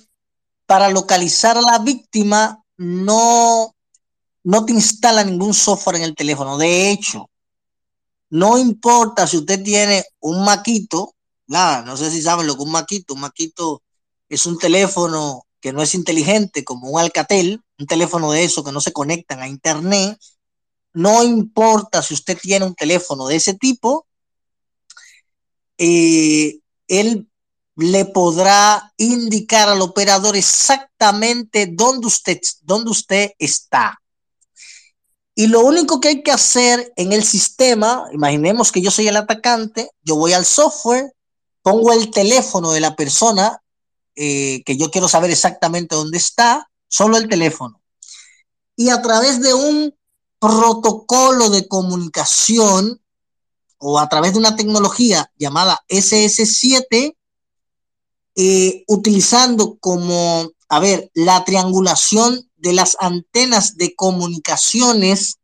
para localizar a la víctima no, no te instala ningún software en el teléfono. De hecho, no importa si usted tiene un maquito, nada, no sé si saben lo que es un maquito, un maquito es un teléfono que no es inteligente como un Alcatel, un teléfono de eso que no se conectan a internet, no importa si usted tiene un teléfono de ese tipo, eh, él le podrá indicar al operador exactamente dónde usted, dónde usted está. Y lo único que hay que hacer en el sistema, imaginemos que yo soy el atacante, yo voy al software, pongo el teléfono de la persona eh, que yo quiero saber exactamente dónde está, solo el teléfono. Y a través de un protocolo de comunicación o a través de una tecnología llamada SS7, eh, utilizando como, a ver, la triangulación de las antenas de comunicaciones,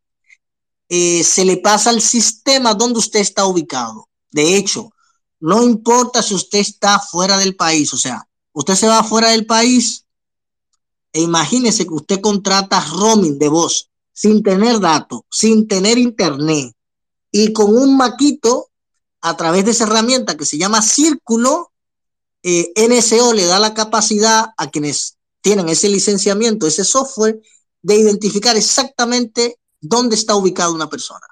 eh, se le pasa al sistema donde usted está ubicado. De hecho, no importa si usted está fuera del país, o sea, usted se va fuera del país e imagínese que usted contrata roaming de voz sin tener datos, sin tener internet y con un maquito a través de esa herramienta que se llama Círculo, eh, NSO le da la capacidad a quienes tienen ese licenciamiento, ese software, de identificar exactamente dónde está ubicada una persona.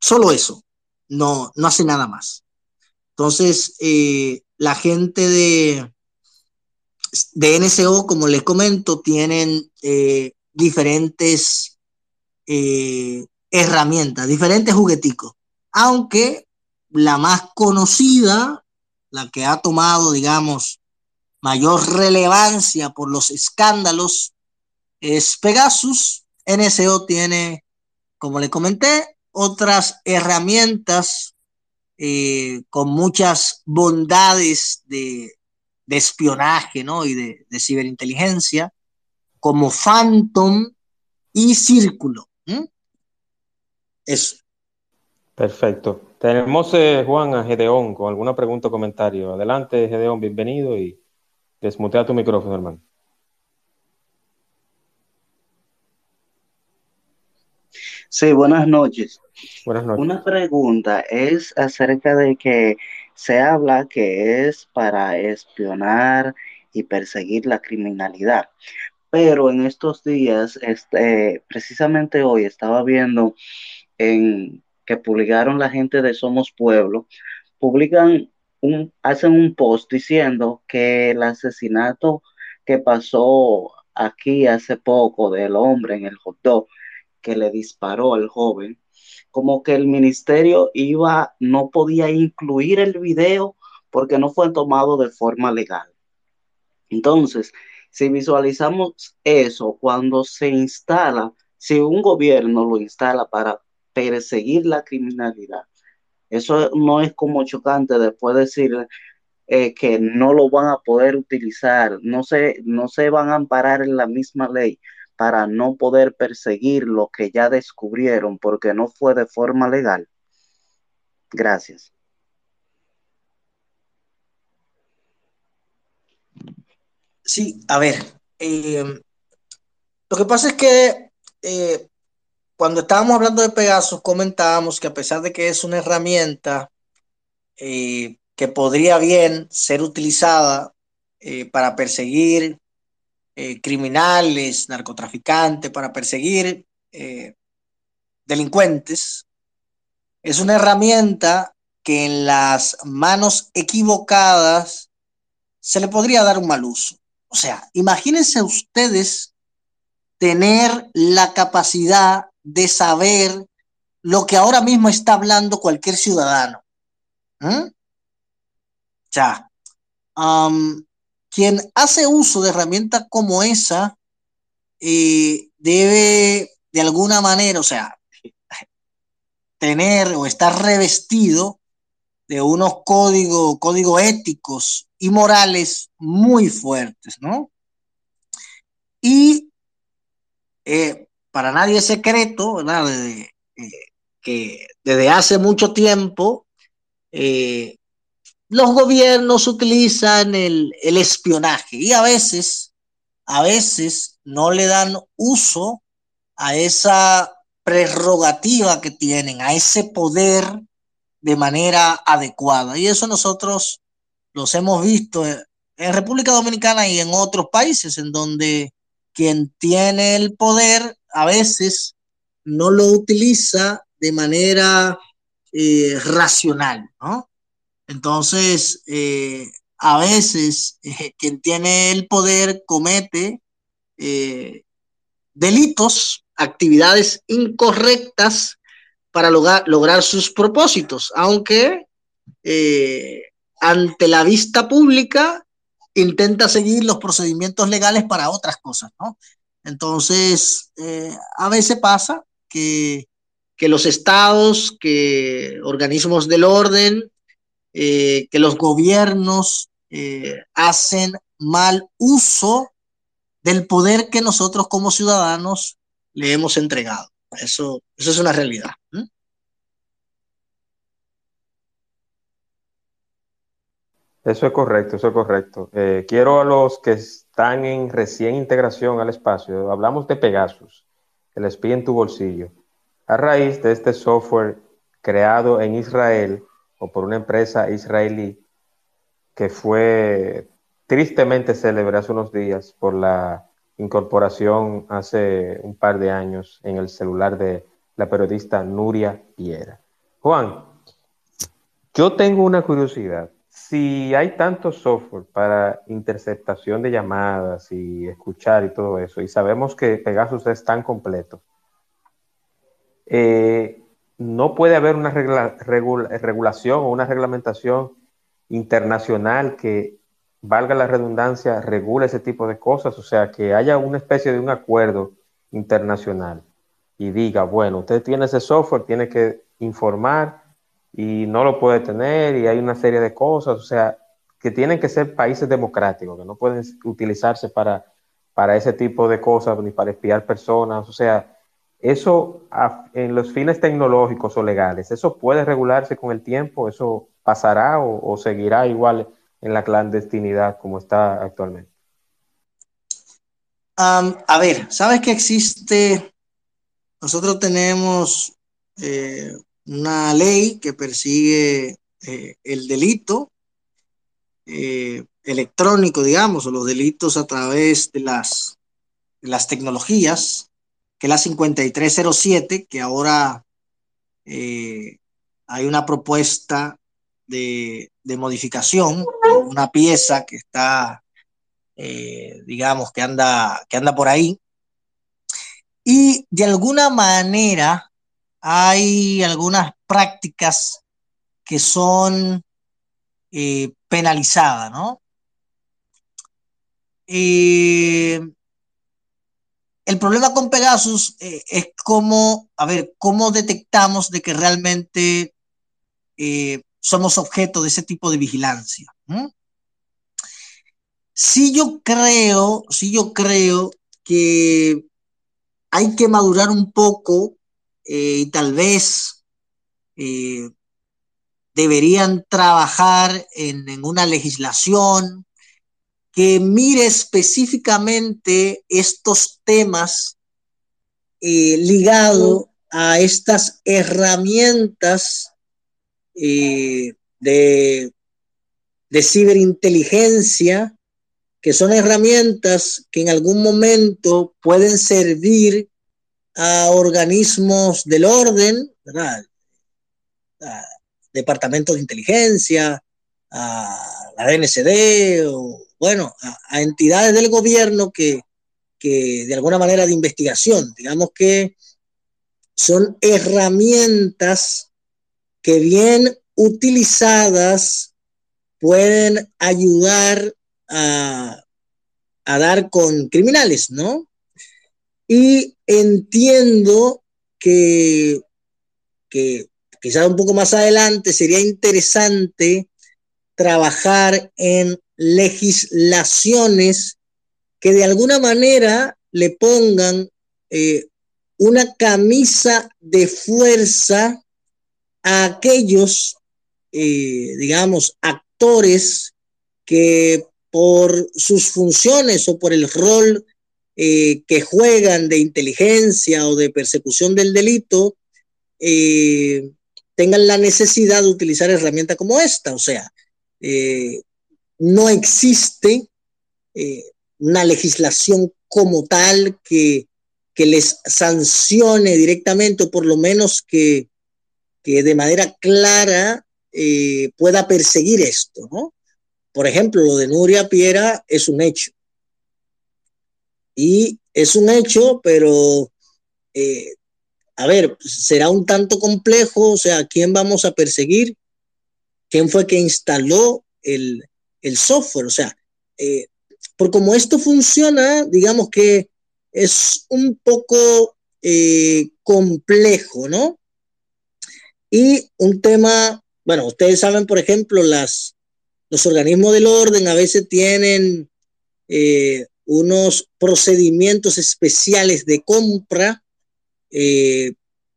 Solo eso, no, no hace nada más. Entonces, eh, la gente de, de NSO, como les comento, tienen eh, diferentes herramientas, diferentes jugueticos. Aunque la más conocida, la que ha tomado, digamos, mayor relevancia por los escándalos, es Pegasus. NSO tiene, como le comenté, otras herramientas eh, con muchas bondades de, espionaje ¿no? y de, de ciberinteligencia como Phantom y Círculo. Eso.
Perfecto. Tenemos, eh, Juan, a Gedeón con alguna pregunta o comentario. Adelante, Gedeón, bienvenido y desmutea tu micrófono, hermano.
Sí, buenas noches.
Buenas noches.
Una pregunta es acerca de que se habla que es para espionar y perseguir la criminalidad. Pero en estos días, este, precisamente hoy, estaba viendo en, que publicaron la gente de Somos Pueblo, publican un, hacen un post diciendo que el asesinato que pasó aquí hace poco del hombre en el hot que le disparó al joven, como que el ministerio iba, no podía incluir el video porque no fue tomado de forma legal. Entonces, si visualizamos eso, cuando se instala, si un gobierno lo instala para perseguir la criminalidad, eso no es como chocante después decir eh, que no lo van a poder utilizar, no se, no se van a amparar en la misma ley para no poder perseguir lo que ya descubrieron porque no fue de forma legal. Gracias.
Sí, a ver, eh, lo que pasa es que eh, cuando estábamos hablando de Pegasus comentábamos que a pesar de que es una herramienta eh, que podría bien ser utilizada para perseguir criminales, narcotraficantes, para perseguir delincuentes, es una herramienta que en las manos equivocadas se le podría dar un mal uso. O sea, imagínense ustedes tener la capacidad de saber lo que ahora mismo está hablando cualquier ciudadano. ¿Mm? Sea, quien hace uso de herramientas como esa eh, debe de alguna manera, o sea, tener o estar revestido de unos códigos, códigos éticos y morales muy fuertes, ¿no? Y eh, para nadie es secreto, ¿verdad? Eh, que desde hace mucho tiempo eh, los gobiernos utilizan el, el, espionaje y a veces, a veces no le dan uso a esa prerrogativa que tienen, a ese poder de manera adecuada. Y eso nosotros los hemos visto en República Dominicana y en otros países en donde quien tiene el poder a veces no lo utiliza de manera eh, racional, ¿no? Entonces, eh, a veces eh, quien tiene el poder comete delitos, actividades incorrectas para lograr, lograr sus propósitos, aunque ante la vista pública intenta seguir los procedimientos legales para otras cosas, ¿no? Entonces, eh, a veces pasa que, que, los estados, que organismos del orden, eh, que los gobiernos eh, hacen mal uso del poder que nosotros como ciudadanos le hemos entregado. Eso, eso es una realidad.
Eso es correcto, eso es correcto. Eh, quiero a los que están en recién integración al espacio, hablamos de Pegasus, el espía en tu bolsillo. A raíz de este software creado en Israel o por una empresa israelí que fue tristemente célebre hace unos días por la incorporación hace un par de años en el celular de la periodista Nuria Piera. Juan, yo tengo una curiosidad si hay tanto software para interceptación de llamadas y escuchar y todo eso, y sabemos que Pegasus es tan completo, eh, no puede haber una regulación o una reglamentación internacional que, valga la redundancia, regule ese tipo de cosas, o sea, que haya una especie de un acuerdo internacional y diga, bueno, usted tiene ese software, tiene que informar y no lo puede tener y hay una serie de cosas, o sea, que tienen que ser países democráticos, que no pueden utilizarse para, para ese tipo de cosas ni para espiar personas, o sea, eso en los fines tecnológicos o legales, ¿eso puede regularse con el tiempo? ¿Eso pasará o, seguirá igual en la clandestinidad como está actualmente?
a ver, ¿sabes que existe? Nosotros tenemos eh, una ley que persigue eh, el delito eh, electrónico, digamos, o los delitos a través de las, las tecnologías, que es la 5307, que ahora eh, hay una propuesta de, modificación, una pieza que está, digamos, que anda, que anda por ahí. Y de alguna manera hay algunas prácticas que son eh, penalizadas, ¿no? el problema con Pegasus eh, es cómo, a ver, cómo detectamos de que realmente eh, somos objeto de ese tipo de vigilancia. Si yo creo, si yo creo que hay que madurar un poco eh, y tal vez deberían trabajar en, una legislación que mire específicamente estos temas eh, ligados a estas herramientas eh, de, de ciberinteligencia, que son herramientas que en algún momento pueden servir a organismos del orden, ¿verdad? A departamentos de inteligencia, a la DNCD o bueno, a, entidades del gobierno que, que de alguna manera de investigación, digamos que son herramientas que bien utilizadas pueden ayudar a, a, dar con criminales, ¿no? Y entiendo que, que quizás un poco más adelante sería interesante trabajar en legislaciones que de alguna manera le pongan eh, una camisa de fuerza a aquellos, eh, digamos, actores que por sus funciones o por el rol eh, que juegan de inteligencia o de persecución del delito, tengan la necesidad de utilizar herramientas como esta. O sea, no existe eh, una legislación como tal que, les sancione directamente o por lo menos que, de manera clara eh, pueda perseguir esto, ¿no? Por ejemplo, lo de Nuria Piera es un hecho. Y es un hecho, pero, eh, a ver, será un tanto complejo, o sea, ¿quién vamos a perseguir? ¿Quién fue que instaló el, el software. O sea, eh, por como esto funciona, digamos que es un poco eh, complejo, ¿no? Y un tema, bueno, ustedes saben, por ejemplo, las, los organismos del orden a veces tienen eh, unos procedimientos especiales de compra.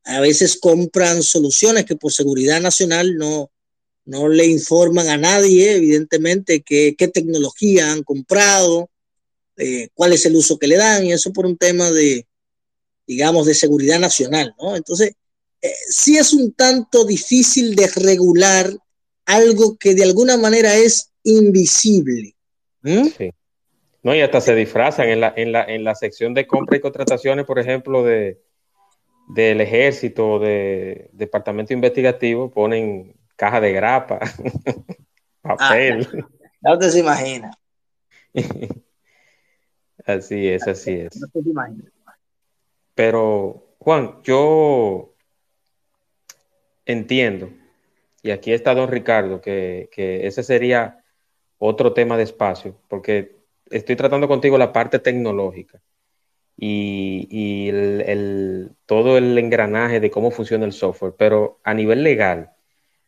a veces compran soluciones que por seguridad nacional no, no le informan a nadie, evidentemente, qué, tecnología han comprado, eh, cuál es el uso que le dan, y eso por un tema de, digamos, de seguridad nacional, ¿no? Entonces, eh, sí es un tanto difícil de regular algo que de alguna manera es invisible.
Sí. No, y hasta se disfrazan en la, en la, en la sección de compra y contrataciones, por ejemplo, de, del ejército o de departamento investigativo, ponen caja de grapa, papel.
Ah, no te se imagina.
así es, así es. No te imagina. Pero, Juan, yo entiendo, y aquí está don Ricardo, que, ese sería otro tema de espacio, porque estoy tratando contigo la parte tecnológica y, todo el engranaje de cómo funciona el software, pero a nivel legal,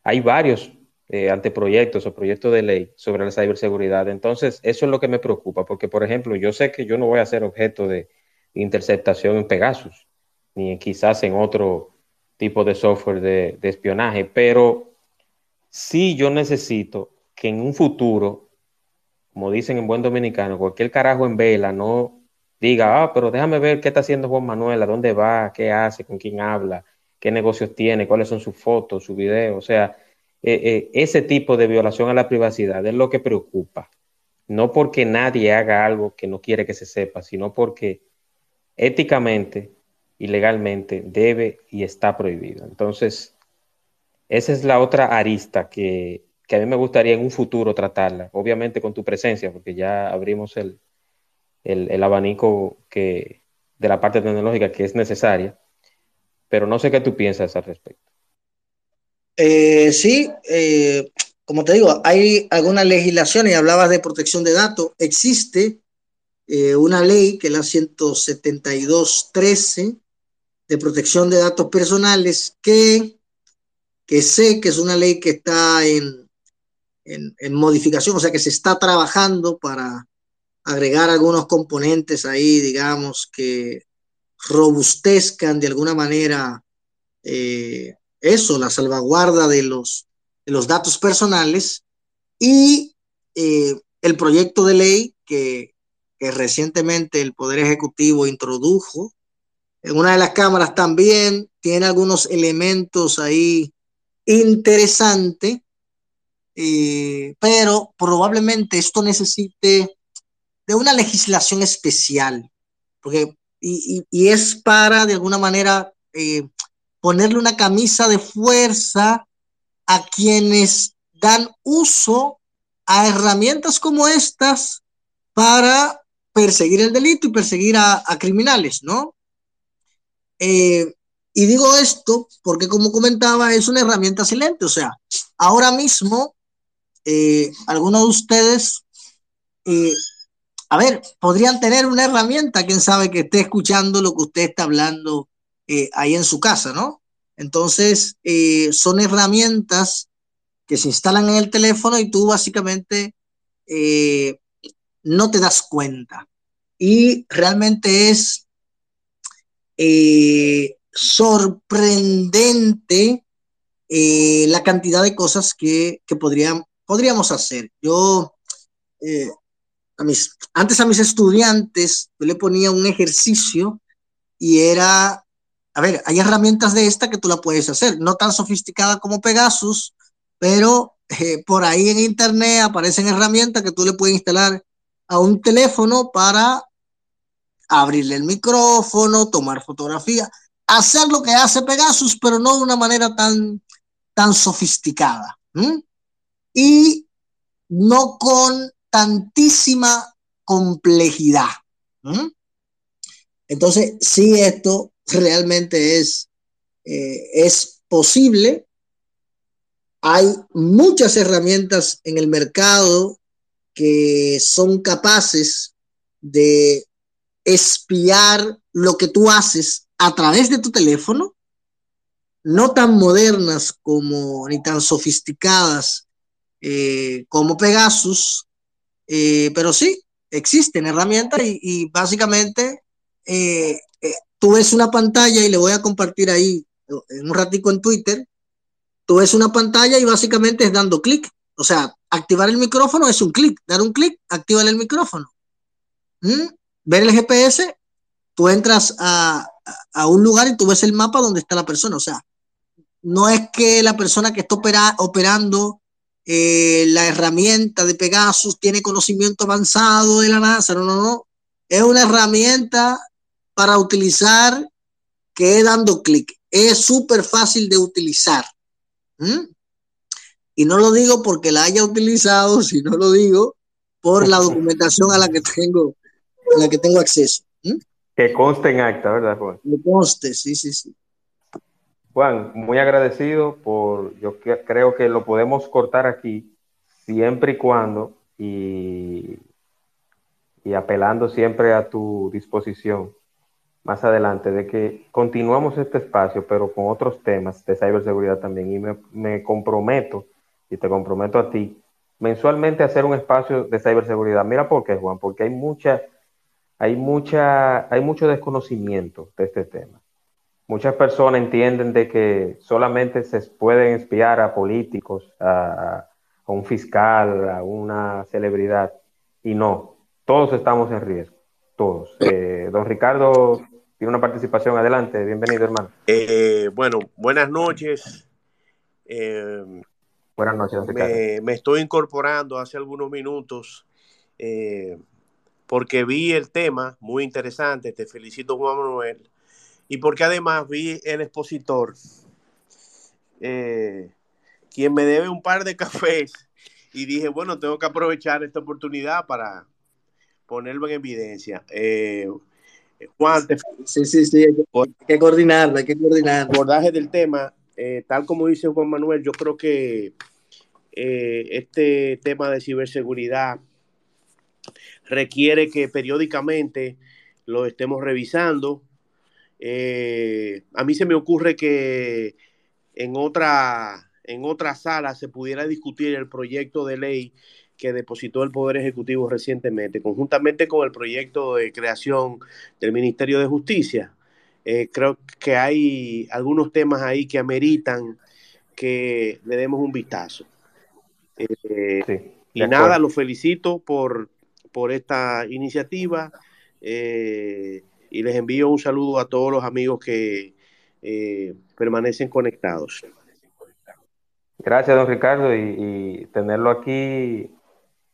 hay varios eh, anteproyectos o proyectos de ley sobre la ciberseguridad. Entonces, eso es lo que me preocupa, porque, por ejemplo, yo sé que yo no voy a ser objeto de interceptación en Pegasus, ni quizás en otro tipo de software de, espionaje, pero sí yo necesito que en un futuro, como dicen en buen dominicano, cualquier carajo en vela no diga, ah, pero déjame ver qué está haciendo Juan Manuel, a dónde va, qué hace, con quién habla, qué negocios tiene, cuáles son sus fotos, su video, o sea, eh, eh, ese tipo de violación a la privacidad es lo que preocupa. No porque nadie haga algo que no quiere que se sepa, sino porque éticamente ilegalmente debe y está prohibido. Entonces, esa es la otra arista que, a mí me gustaría en un futuro tratarla, obviamente con tu presencia, porque ya abrimos el, el, abanico que, de la parte tecnológica que es necesaria, pero no sé qué tú piensas al respecto.
Eh, sí, eh, como te digo, hay alguna legislación y hablabas de protección de datos. Existe eh, una ley que es la 172.13 de protección de datos personales que, que sé que es una ley que está en, en, modificación, o sea que se está trabajando para agregar algunos componentes ahí, digamos, que robustezcan de alguna manera eh, eso, la salvaguarda de los, de los datos personales y eh, el proyecto de ley que, que recientemente el Poder Ejecutivo introdujo en una de las cámaras también tiene algunos elementos ahí interesantes, eh, pero probablemente esto necesite de una legislación especial, porque y, es para de alguna manera eh, ponerle una camisa de fuerza a quienes dan uso a herramientas como estas para perseguir el delito y perseguir a, criminales, ¿no? Eh, y digo esto porque, como comentaba, es una herramienta silente. O sea, ahora mismo, eh, algunos de ustedes, eh, a ver, podrían tener una herramienta, quién sabe que esté escuchando lo que usted está hablando ahí en su casa, ¿no? Entonces, son herramientas que se instalan en el teléfono y tú básicamente no te das cuenta. Y realmente es eh, sorprendente eh, la cantidad de cosas que, podríamos hacer. Yo, eh, antes a mis estudiantes, yo le ponía un ejercicio y era, a ver, hay herramientas de esta que tú la puedes hacer, no tan sofisticada como Pegasus, pero por ahí en internet aparecen herramientas que tú le puedes instalar a un teléfono para abrirle el micrófono, tomar fotografía, hacer lo que hace Pegasus, pero no de una manera tan, tan sofisticada. Y no con tantísima complejidad. Entonces, sí, esto realmente es, eh, es posible. Hay muchas herramientas en el mercado que son capaces de espiar lo que tú haces a través de tu teléfono, no tan modernas como ni tan sofisticadas eh, como Pegasus, eh, pero sí, existen herramientas y, básicamente eh, tú ves una pantalla y le voy a compartir ahí en un ratico en Twitter, tú ves una pantalla y básicamente es dando clic, o sea, activar el micrófono es un clic, dar un clic, activar el micrófono. ¿Mm? ver el GPS, tú entras a, un lugar y tú ves el mapa donde está la persona. O sea, no es que la persona que está operando eh, la herramienta de Pegasus tiene conocimiento avanzado de la NASA. No, no, no. Es una herramienta para utilizar que es dando clic. Es súper fácil de utilizar. Y no lo digo porque la haya utilizado, sino lo digo por la documentación a la que tengo en la que tengo acceso.
Que conste en acta, ¿verdad, Juan?
Que conste, sí, sí, sí.
Juan, muy agradecido por, yo creo que lo podemos cortar aquí, siempre y cuando, y, y apelando siempre a tu disposición más adelante, de que continuamos este espacio, pero con otros temas de ciberseguridad también, y me, me comprometo, y te comprometo a ti, mensualmente a hacer un espacio de ciberseguridad. Mira por qué, Juan, porque hay mucha hay, mucha, hay mucho desconocimiento de este tema. Muchas personas entienden de que solamente se pueden espiar a políticos, a, un fiscal, a una celebridad, y no, todos estamos en riesgo, todos. Eh, don Ricardo tiene una participación, adelante, bienvenido hermano.
Eh, bueno, buenas noches.
Eh, buenas noches, don
Ricardo. Me, me, estoy incorporando hace algunos minutos porque vi el tema muy interesante. Te felicito, Juan Manuel. Y porque además vi el expositor, eh, quien me debe un par de cafés, y dije, bueno, tengo que aprovechar esta oportunidad para ponerlo en evidencia. Eh, Juan,
sí, sí, sí, hay que, coordinarlo, hay que coordinar.
Abordaje del tema, eh, tal como dice Juan Manuel, yo creo que este tema de ciberseguridad requiere que periódicamente lo estemos revisando. Eh, a mí se me ocurre que en otra, en otra sala se pudiera discutir el proyecto de ley que depositó el Poder Ejecutivo recientemente, conjuntamente con el proyecto de creación del Ministerio de Justicia. Eh, creo que hay algunos temas ahí que ameritan que le demos un vistazo. Eh, y nada, lo felicito por, por esta iniciativa eh, y les envío un saludo a todos los amigos que permanecen conectados.
Gracias, don Ricardo, y, y tenerlo aquí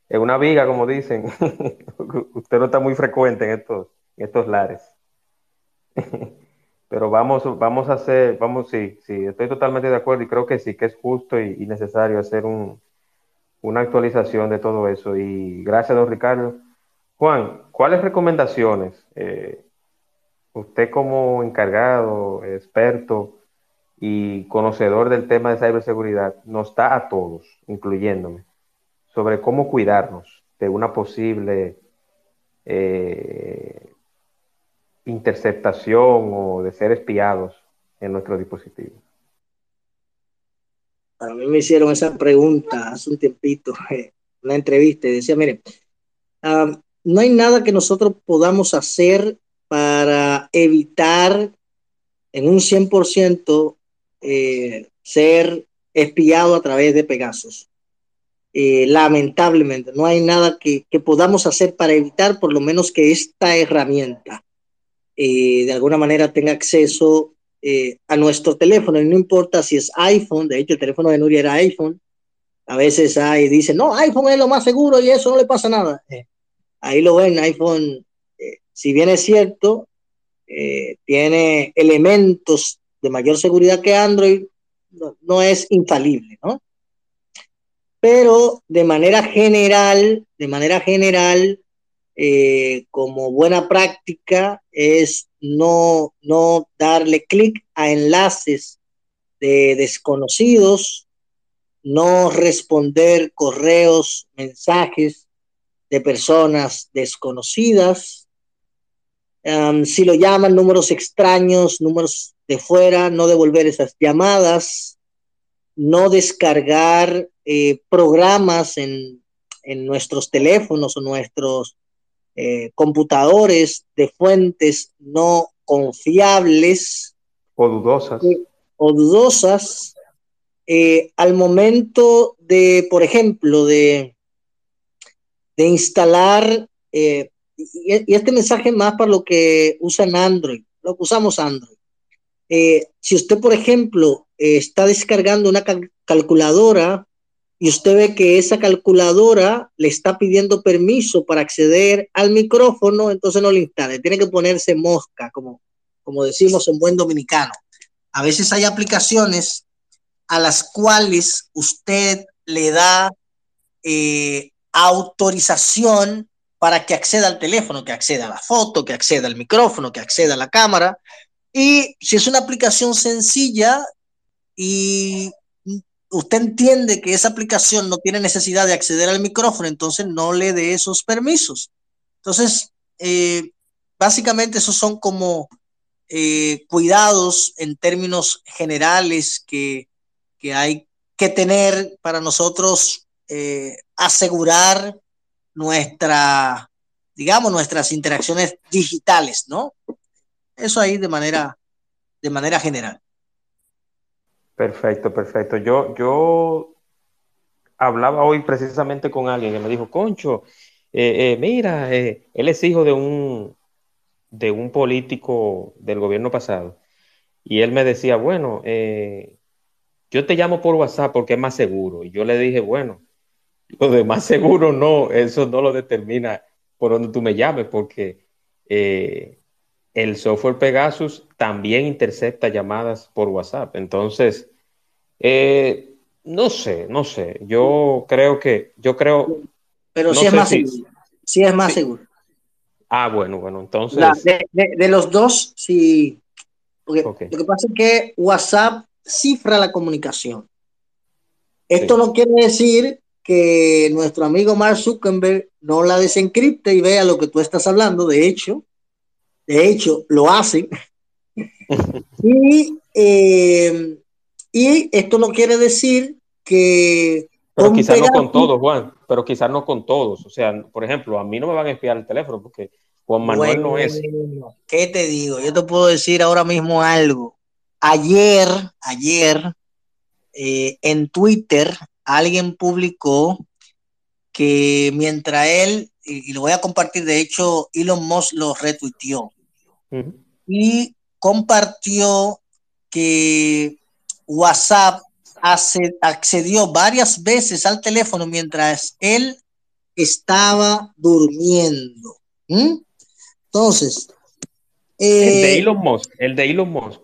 en una viga, como dicen. Usted no está muy frecuente en estos, en estos lares. Pero vamos, vamos a hacer, vamos, sí, sí, estoy totalmente de acuerdo y creo que sí, que es justo y, necesario hacer un, una actualización de todo eso. Y gracias, don Ricardo. Juan, ¿cuáles recomendaciones eh, usted como encargado, experto y conocedor del tema de ciberseguridad nos da a todos, incluyéndome? sobre cómo cuidarnos de una posible eh, interceptación o de ser espiados en nuestro dispositivo.
A mí me hicieron esa pregunta hace un tiempito, una entrevista, y decía, mire, no hay nada que nosotros podamos hacer para evitar en un 100% eh, ser espiado a través de Pegasus. Eh, lamentablemente, no hay nada que, podamos hacer para evitar por lo menos que esta herramienta eh, de alguna manera tenga acceso eh, a nuestro teléfono. Y no importa si es iPhone, de hecho el teléfono de Nuria era iPhone. A veces hay, dicen, no, iPhone es lo más seguro y eso no le pasa nada. ahí lo ven, iPhone, si bien es cierto, tiene elementos de mayor seguridad que Android, no, no es infalible, ¿no? pero de manera general, de manera general, eh, como buena práctica es no, no darle clic a enlaces de desconocidos, no responder correos, mensajes de personas desconocidas. Si lo llaman números extraños, números de fuera, no devolver esas llamadas, no descargar eh, programas en, nuestros teléfonos o nuestros eh, computadores de fuentes no confiables
o dudosas.
Eh, o dudosas al momento de, por ejemplo, de, de instalar, y, este mensaje más para lo que usan Android, lo que usamos Android. si usted, por ejemplo, está descargando una calculadora y usted ve que esa calculadora le está pidiendo permiso para acceder al micrófono, entonces no le instale, tiene que ponerse mosca, como, como decimos en buen dominicano. A veces hay aplicaciones a las cuales usted le da eh, autorización para que acceda al teléfono, que acceda a la foto, que acceda al micrófono, que acceda a la cámara. Y si es una aplicación sencilla y usted entiende que esa aplicación no tiene necesidad de acceder al micrófono, entonces no le dé esos permisos. Entonces, eh, básicamente esos son como eh, cuidados en términos generales que, hay que tener para nosotros eh, asegurar nuestra, digamos, nuestras interacciones digitales, ¿no? Eso ahí de manera, de manera general.
Perfecto, perfecto. Yo, yo hablaba hoy precisamente con alguien que me dijo, Concho, eh, eh, mira, eh, él es hijo de un, de un político del gobierno pasado. Y él me decía, bueno, yo te llamo por WhatsApp porque es más seguro. Y yo le dije, bueno, lo de más seguro no, eso no lo determina por donde tú me llames, porque el software Pegasus también intercepta llamadas por WhatsApp. Entonces, eh, no sé, no sé. Yo creo que, yo creo.
Pero sí es más seguro. Sí es más seguro.
Ah, bueno, bueno, entonces.
de, los dos, sí. Lo que pasa es que WhatsApp cifra la comunicación. Esto no quiere decir que nuestro amigo Mark Zuckerberg no la desencripte y vea lo que tú estás hablando. De hecho, de hecho, lo hace. y, eh, y esto no quiere decir que...
Pero quizás no con todos, Juan, pero quizás no con todos. O sea, por ejemplo, a mí no me van a espiar el teléfono porque Juan Manuel no es.
¿Qué te digo? Yo te puedo decir ahora mismo algo. Ayer, ayer, eh, en Twitter, alguien publicó que mientras él, y, lo voy a compartir, de hecho, Elon Musk lo retuiteó y compartió que WhatsApp accedió varias veces al teléfono mientras él estaba durmiendo. Entonces.
el de eh, Elon Musk, el de Elon Musk.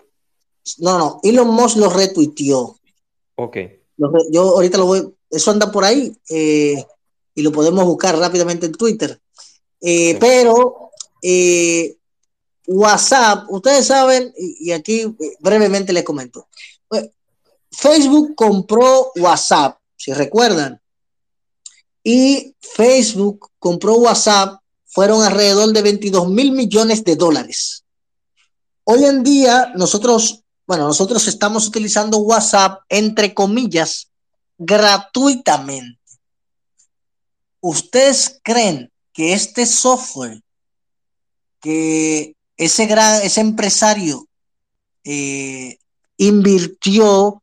No, no, Elon Musk lo retuiteó.
Ok.
Yo ahorita lo voy, eso anda por ahí eh, y lo podemos buscar rápidamente en Twitter. Eh, pero WhatsApp, ustedes saben, y, aquí brevemente les comento. Facebook compró WhatsApp, si recuerdan, y Facebook compró WhatsApp, fueron alrededor de 22 mil millones de dólares. Hoy en día nosotros, bueno, nosotros estamos utilizando WhatsApp, entre comillas, gratuitamente. ¿Ustedes creen que este software, que ese gran, ese empresario eh, invirtió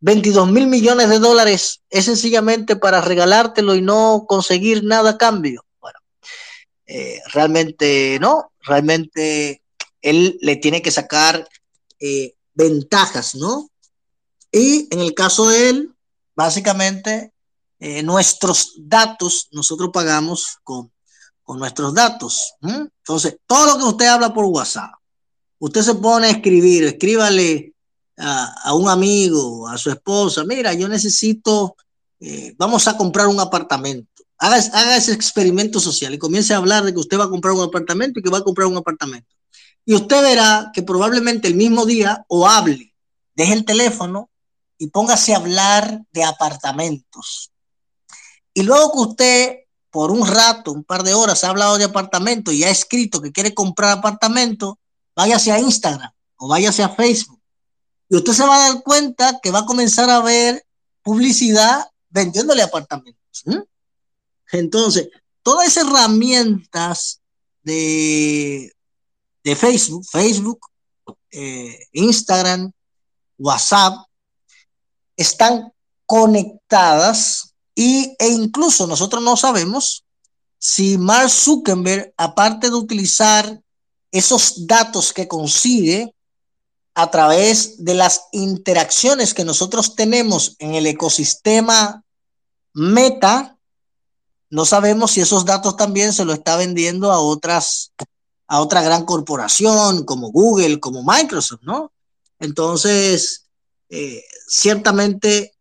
22 mil millones de dólares es sencillamente para regalártelo y no conseguir nada a cambio. Bueno, eh, realmente no, realmente él le tiene que sacar eh, ventajas, ¿no? Y en el caso de él, básicamente, eh, nuestros datos, nosotros pagamos con, nuestros datos. Entonces, todo lo que usted habla por WhatsApp, usted se pone a escribir, escríbale a, un amigo, a su esposa, mira, yo necesito, eh, vamos a comprar un apartamento. Haga, ese experimento social y comience a hablar de que usted va a comprar un apartamento y que va a comprar un apartamento. Y usted verá que probablemente el mismo día o hable, deje el teléfono y póngase a hablar de apartamentos. Y luego que usted por un rato, un par de horas, ha hablado de apartamento y ha escrito que quiere comprar apartamento, váyase a Instagram o váyase a Facebook y usted se va a dar cuenta que va a comenzar a ver publicidad vendiéndole apartamentos. Entonces, todas esas herramientas de, de Facebook, Facebook, eh, Instagram, WhatsApp, están conectadas y, e incluso nosotros no sabemos si Mark Zuckerberg, aparte de utilizar esos datos que consigue a través de las interacciones que nosotros tenemos en el ecosistema Meta, no sabemos si esos datos también se lo está vendiendo a otras, a otra gran corporación como Google, como Microsoft, ¿no? Entonces, eh, ciertamente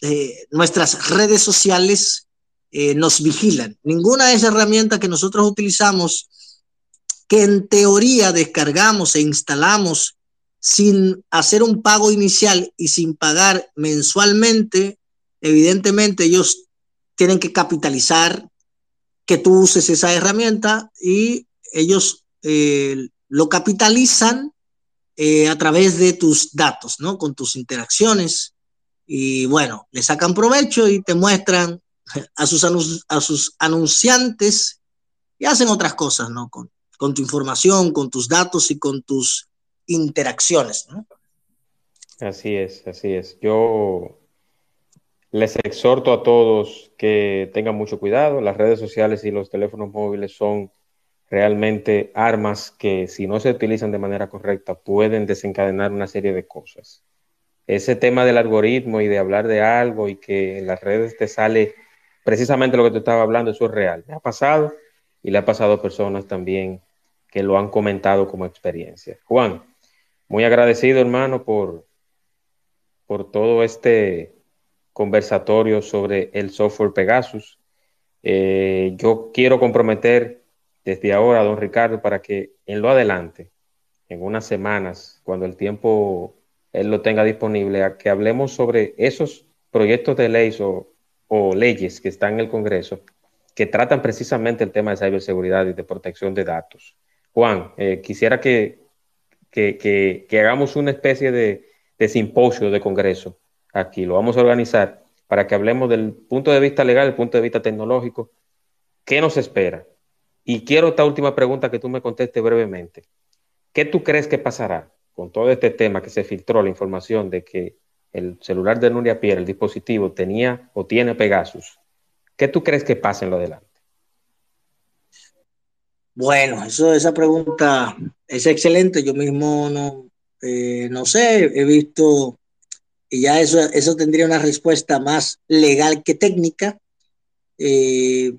eh, nuestras redes sociales eh, nos vigilan. Ninguna de esas herramientas que nosotros utilizamos, que en teoría descargamos e instalamos sin hacer un pago inicial y sin pagar mensualmente, evidentemente ellos tienen que capitalizar que tú uses esa herramienta y ellos eh, lo capitalizan eh, a través de tus datos, ¿no? Con tus interacciones. Y bueno, le sacan provecho y te muestran a sus, a sus anunciantes y hacen otras cosas, ¿no? Con, con tu información, con tus datos y con tus interacciones.
Así es, así es. Yo les exhorto a todos que tengan mucho cuidado. Las redes sociales y los teléfonos móviles son realmente armas que si no se utilizan de manera correcta pueden desencadenar una serie de cosas. Ese tema del algoritmo y de hablar de algo y que en las redes te sale precisamente lo que te estaba hablando, eso es real. Me ha pasado y le ha pasado a personas también que lo han comentado como experiencia. Juan, muy agradecido hermano por, por todo este conversatorio sobre el software Pegasus. Eh, yo quiero comprometer desde ahora don Ricardo para que en lo adelante, en unas semanas, cuando el tiempo él lo tenga disponible, que hablemos sobre esos proyectos de ley o, leyes que están en el Congreso que tratan precisamente el tema de ciberseguridad y de protección de datos. Juan, eh, quisiera que, que, hagamos una especie de, de simposio de Congreso aquí, lo vamos a organizar para que hablemos del punto de vista legal, del punto de vista tecnológico, qué nos espera. Y quiero esta última pregunta que tú me contestes brevemente. ¿Qué tú crees que pasará con todo este tema que se filtró la información de que el celular de Nuria Pierre, el dispositivo, tenía o tiene Pegasus? ¿Qué tú crees que pasa en lo adelante?
Bueno, eso, esa pregunta es excelente. Yo mismo no, eh, no sé, he visto y ya eso, eso tendría una respuesta más legal que técnica. Eh,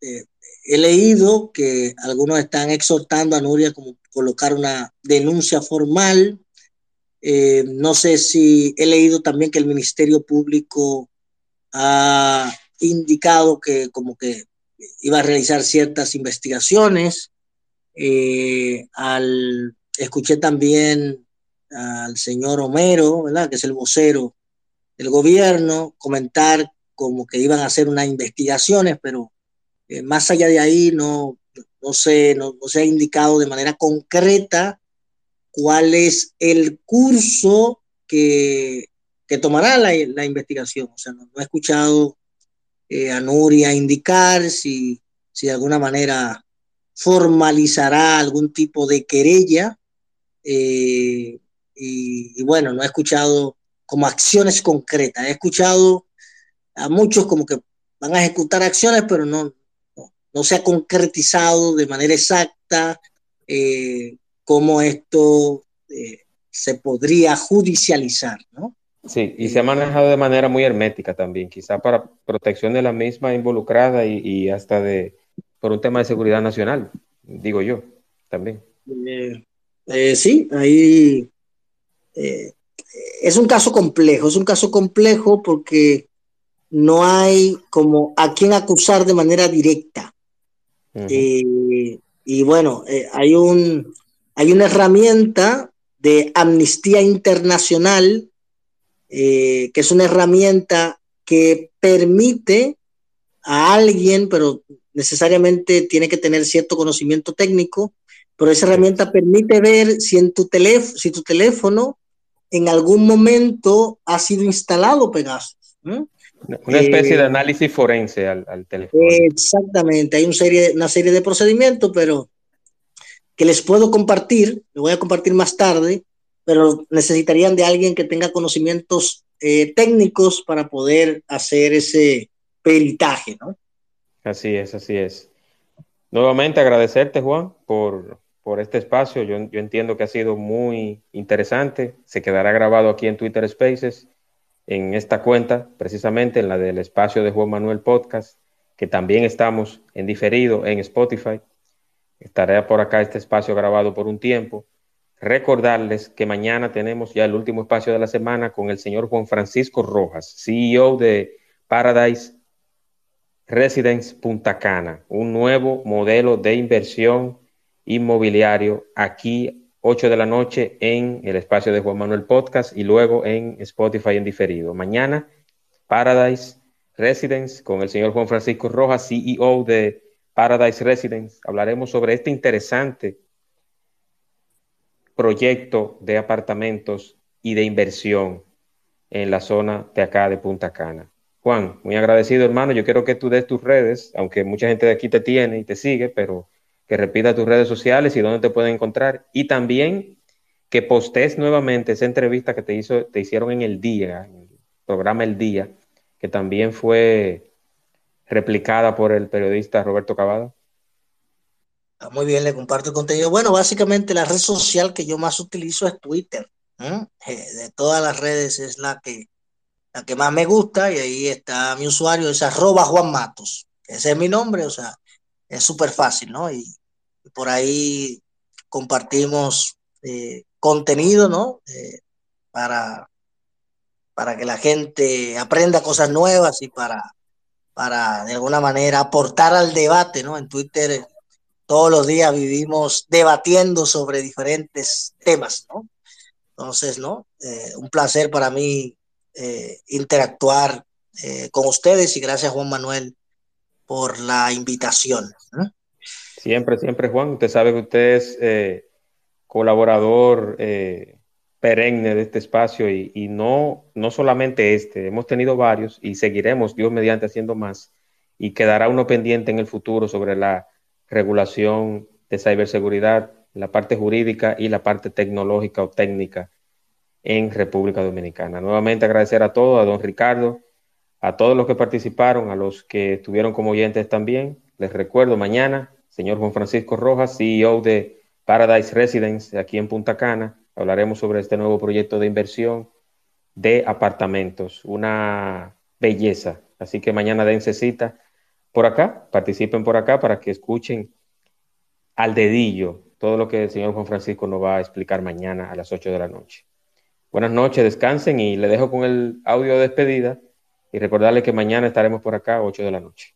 eh, he leído que algunos están exhortando a Nuria como colocar una denuncia formal. Eh, no sé si he leído también que el Ministerio Público ha indicado que como que iba a realizar ciertas investigaciones. al, escuché también al señor Homero, ¿verdad? Que es el vocero del gobierno, comentar como que iban a hacer unas investigaciones, pero eh, más allá de ahí no, no, sé, no, se ha indicado de manera concreta cuál es el curso que, que tomará la, la, investigación. O sea, no, he escuchado eh, a Nuria indicar si, si de alguna manera formalizará algún tipo de querella. Eh, y, bueno, no he escuchado como acciones concretas. He escuchado a muchos como que van a ejecutar acciones, pero no, no, se ha concretizado de manera exacta eh, cómo esto eh, se podría judicializar, ¿no?
Sí, y se ha manejado de manera muy hermética también, quizá para protección de la misma involucrada y, y hasta de por un tema de seguridad nacional, digo yo, también.
Eh, sí, ahí es un caso complejo, es un caso complejo porque no hay como a quien acusar de manera directa. Eh, y bueno, eh, hay, un, hay una herramienta de Amnistía Internacional, que es una herramienta que permite a alguien, pero necesariamente tiene que tener cierto conocimiento técnico, pero esa herramienta permite ver si en tu teléfono, si tu teléfono en algún momento ha sido instalado Pegasus.
Una especie de eh, análisis forense al, teléfono.
Exactamente, hay una serie, una serie de procedimientos, pero que les puedo compartir, lo voy a compartir más tarde, pero necesitarían de alguien que tenga conocimientos eh, técnicos para poder hacer ese peritaje, ¿no?
Así es, así es. Nuevamente agradecerte, Juan, por, por este espacio. Yo, entiendo que ha sido muy interesante. Se quedará grabado aquí en Twitter Spaces, en esta cuenta, precisamente en la del espacio de Juan Manuel Podcast, que también estamos en diferido en Spotify. Estará por acá este espacio grabado por un tiempo. Recordarles que mañana tenemos ya el último espacio de la semana con el señor Juan Francisco Rojas, CEO de Paradise Residence Punta Cana, un nuevo modelo de inversión inmobiliario aquí 8 de la noche en el espacio de Juan Manuel Podcast y luego en Spotify en diferido. Mañana, Paradise Residence con el señor Juan Francisco Rojas, CEO de Paradise Residence. Hablaremos sobre este interesante proyecto de apartamentos y de inversión en la zona de acá de Punta Cana. Juan, muy agradecido hermano. Yo quiero que tú des tus redes, aunque mucha gente de aquí te tiene y te sigue, pero que repita tus redes sociales y dónde te pueden encontrar. Y también que postes nuevamente esa entrevista que te, hizo, te hicieron en el día, el programa El Día, que también fue replicada por el periodista Roberto Cavada.
Ah, muy bien, le comparto el contenido. Bueno, básicamente la red social que yo más utilizo es Twitter. Eh, de todas las redes es la que, la que más me gusta y ahí está mi usuario, es arroba Juan Matos. Ese es mi nombre, o sea, es súper fácil, ¿no? Y, por ahí compartimos eh, contenido, ¿no? Eh, para, para que la gente aprenda cosas nuevas y para, para de alguna manera aportar al debate, ¿no? En Twitter todos los días vivimos debatiendo sobre diferentes temas, ¿no? Entonces, ¿no? Eh, un placer para mí interactuar con ustedes y gracias Juan Manuel por la invitación.
Siempre, siempre, Juan. Usted sabe que usted es eh, colaborador eh, perenne de este espacio y, no, no solamente este, hemos tenido varios y seguiremos, Dios mediante, haciendo más y quedará uno pendiente en el futuro sobre la regulación de ciberseguridad, la parte jurídica y la parte tecnológica o técnica en República Dominicana. Nuevamente agradecer a todos, a don Ricardo, a todos los que participaron, a los que estuvieron como oyentes también. Les recuerdo, mañana, señor Juan Francisco Rojas, CEO de Paradise Residence aquí en Punta Cana, hablaremos sobre este nuevo proyecto de inversión de apartamentos, una belleza. Así que mañana dense cita por acá, participen por acá para que escuchen al dedillo todo lo que el señor Juan Francisco nos va a explicar mañana a las 8 de la noche. Buenas noches, descansen y le dejo con el audio de despedida y recordarle que mañana estaremos por acá a 8 de la noche.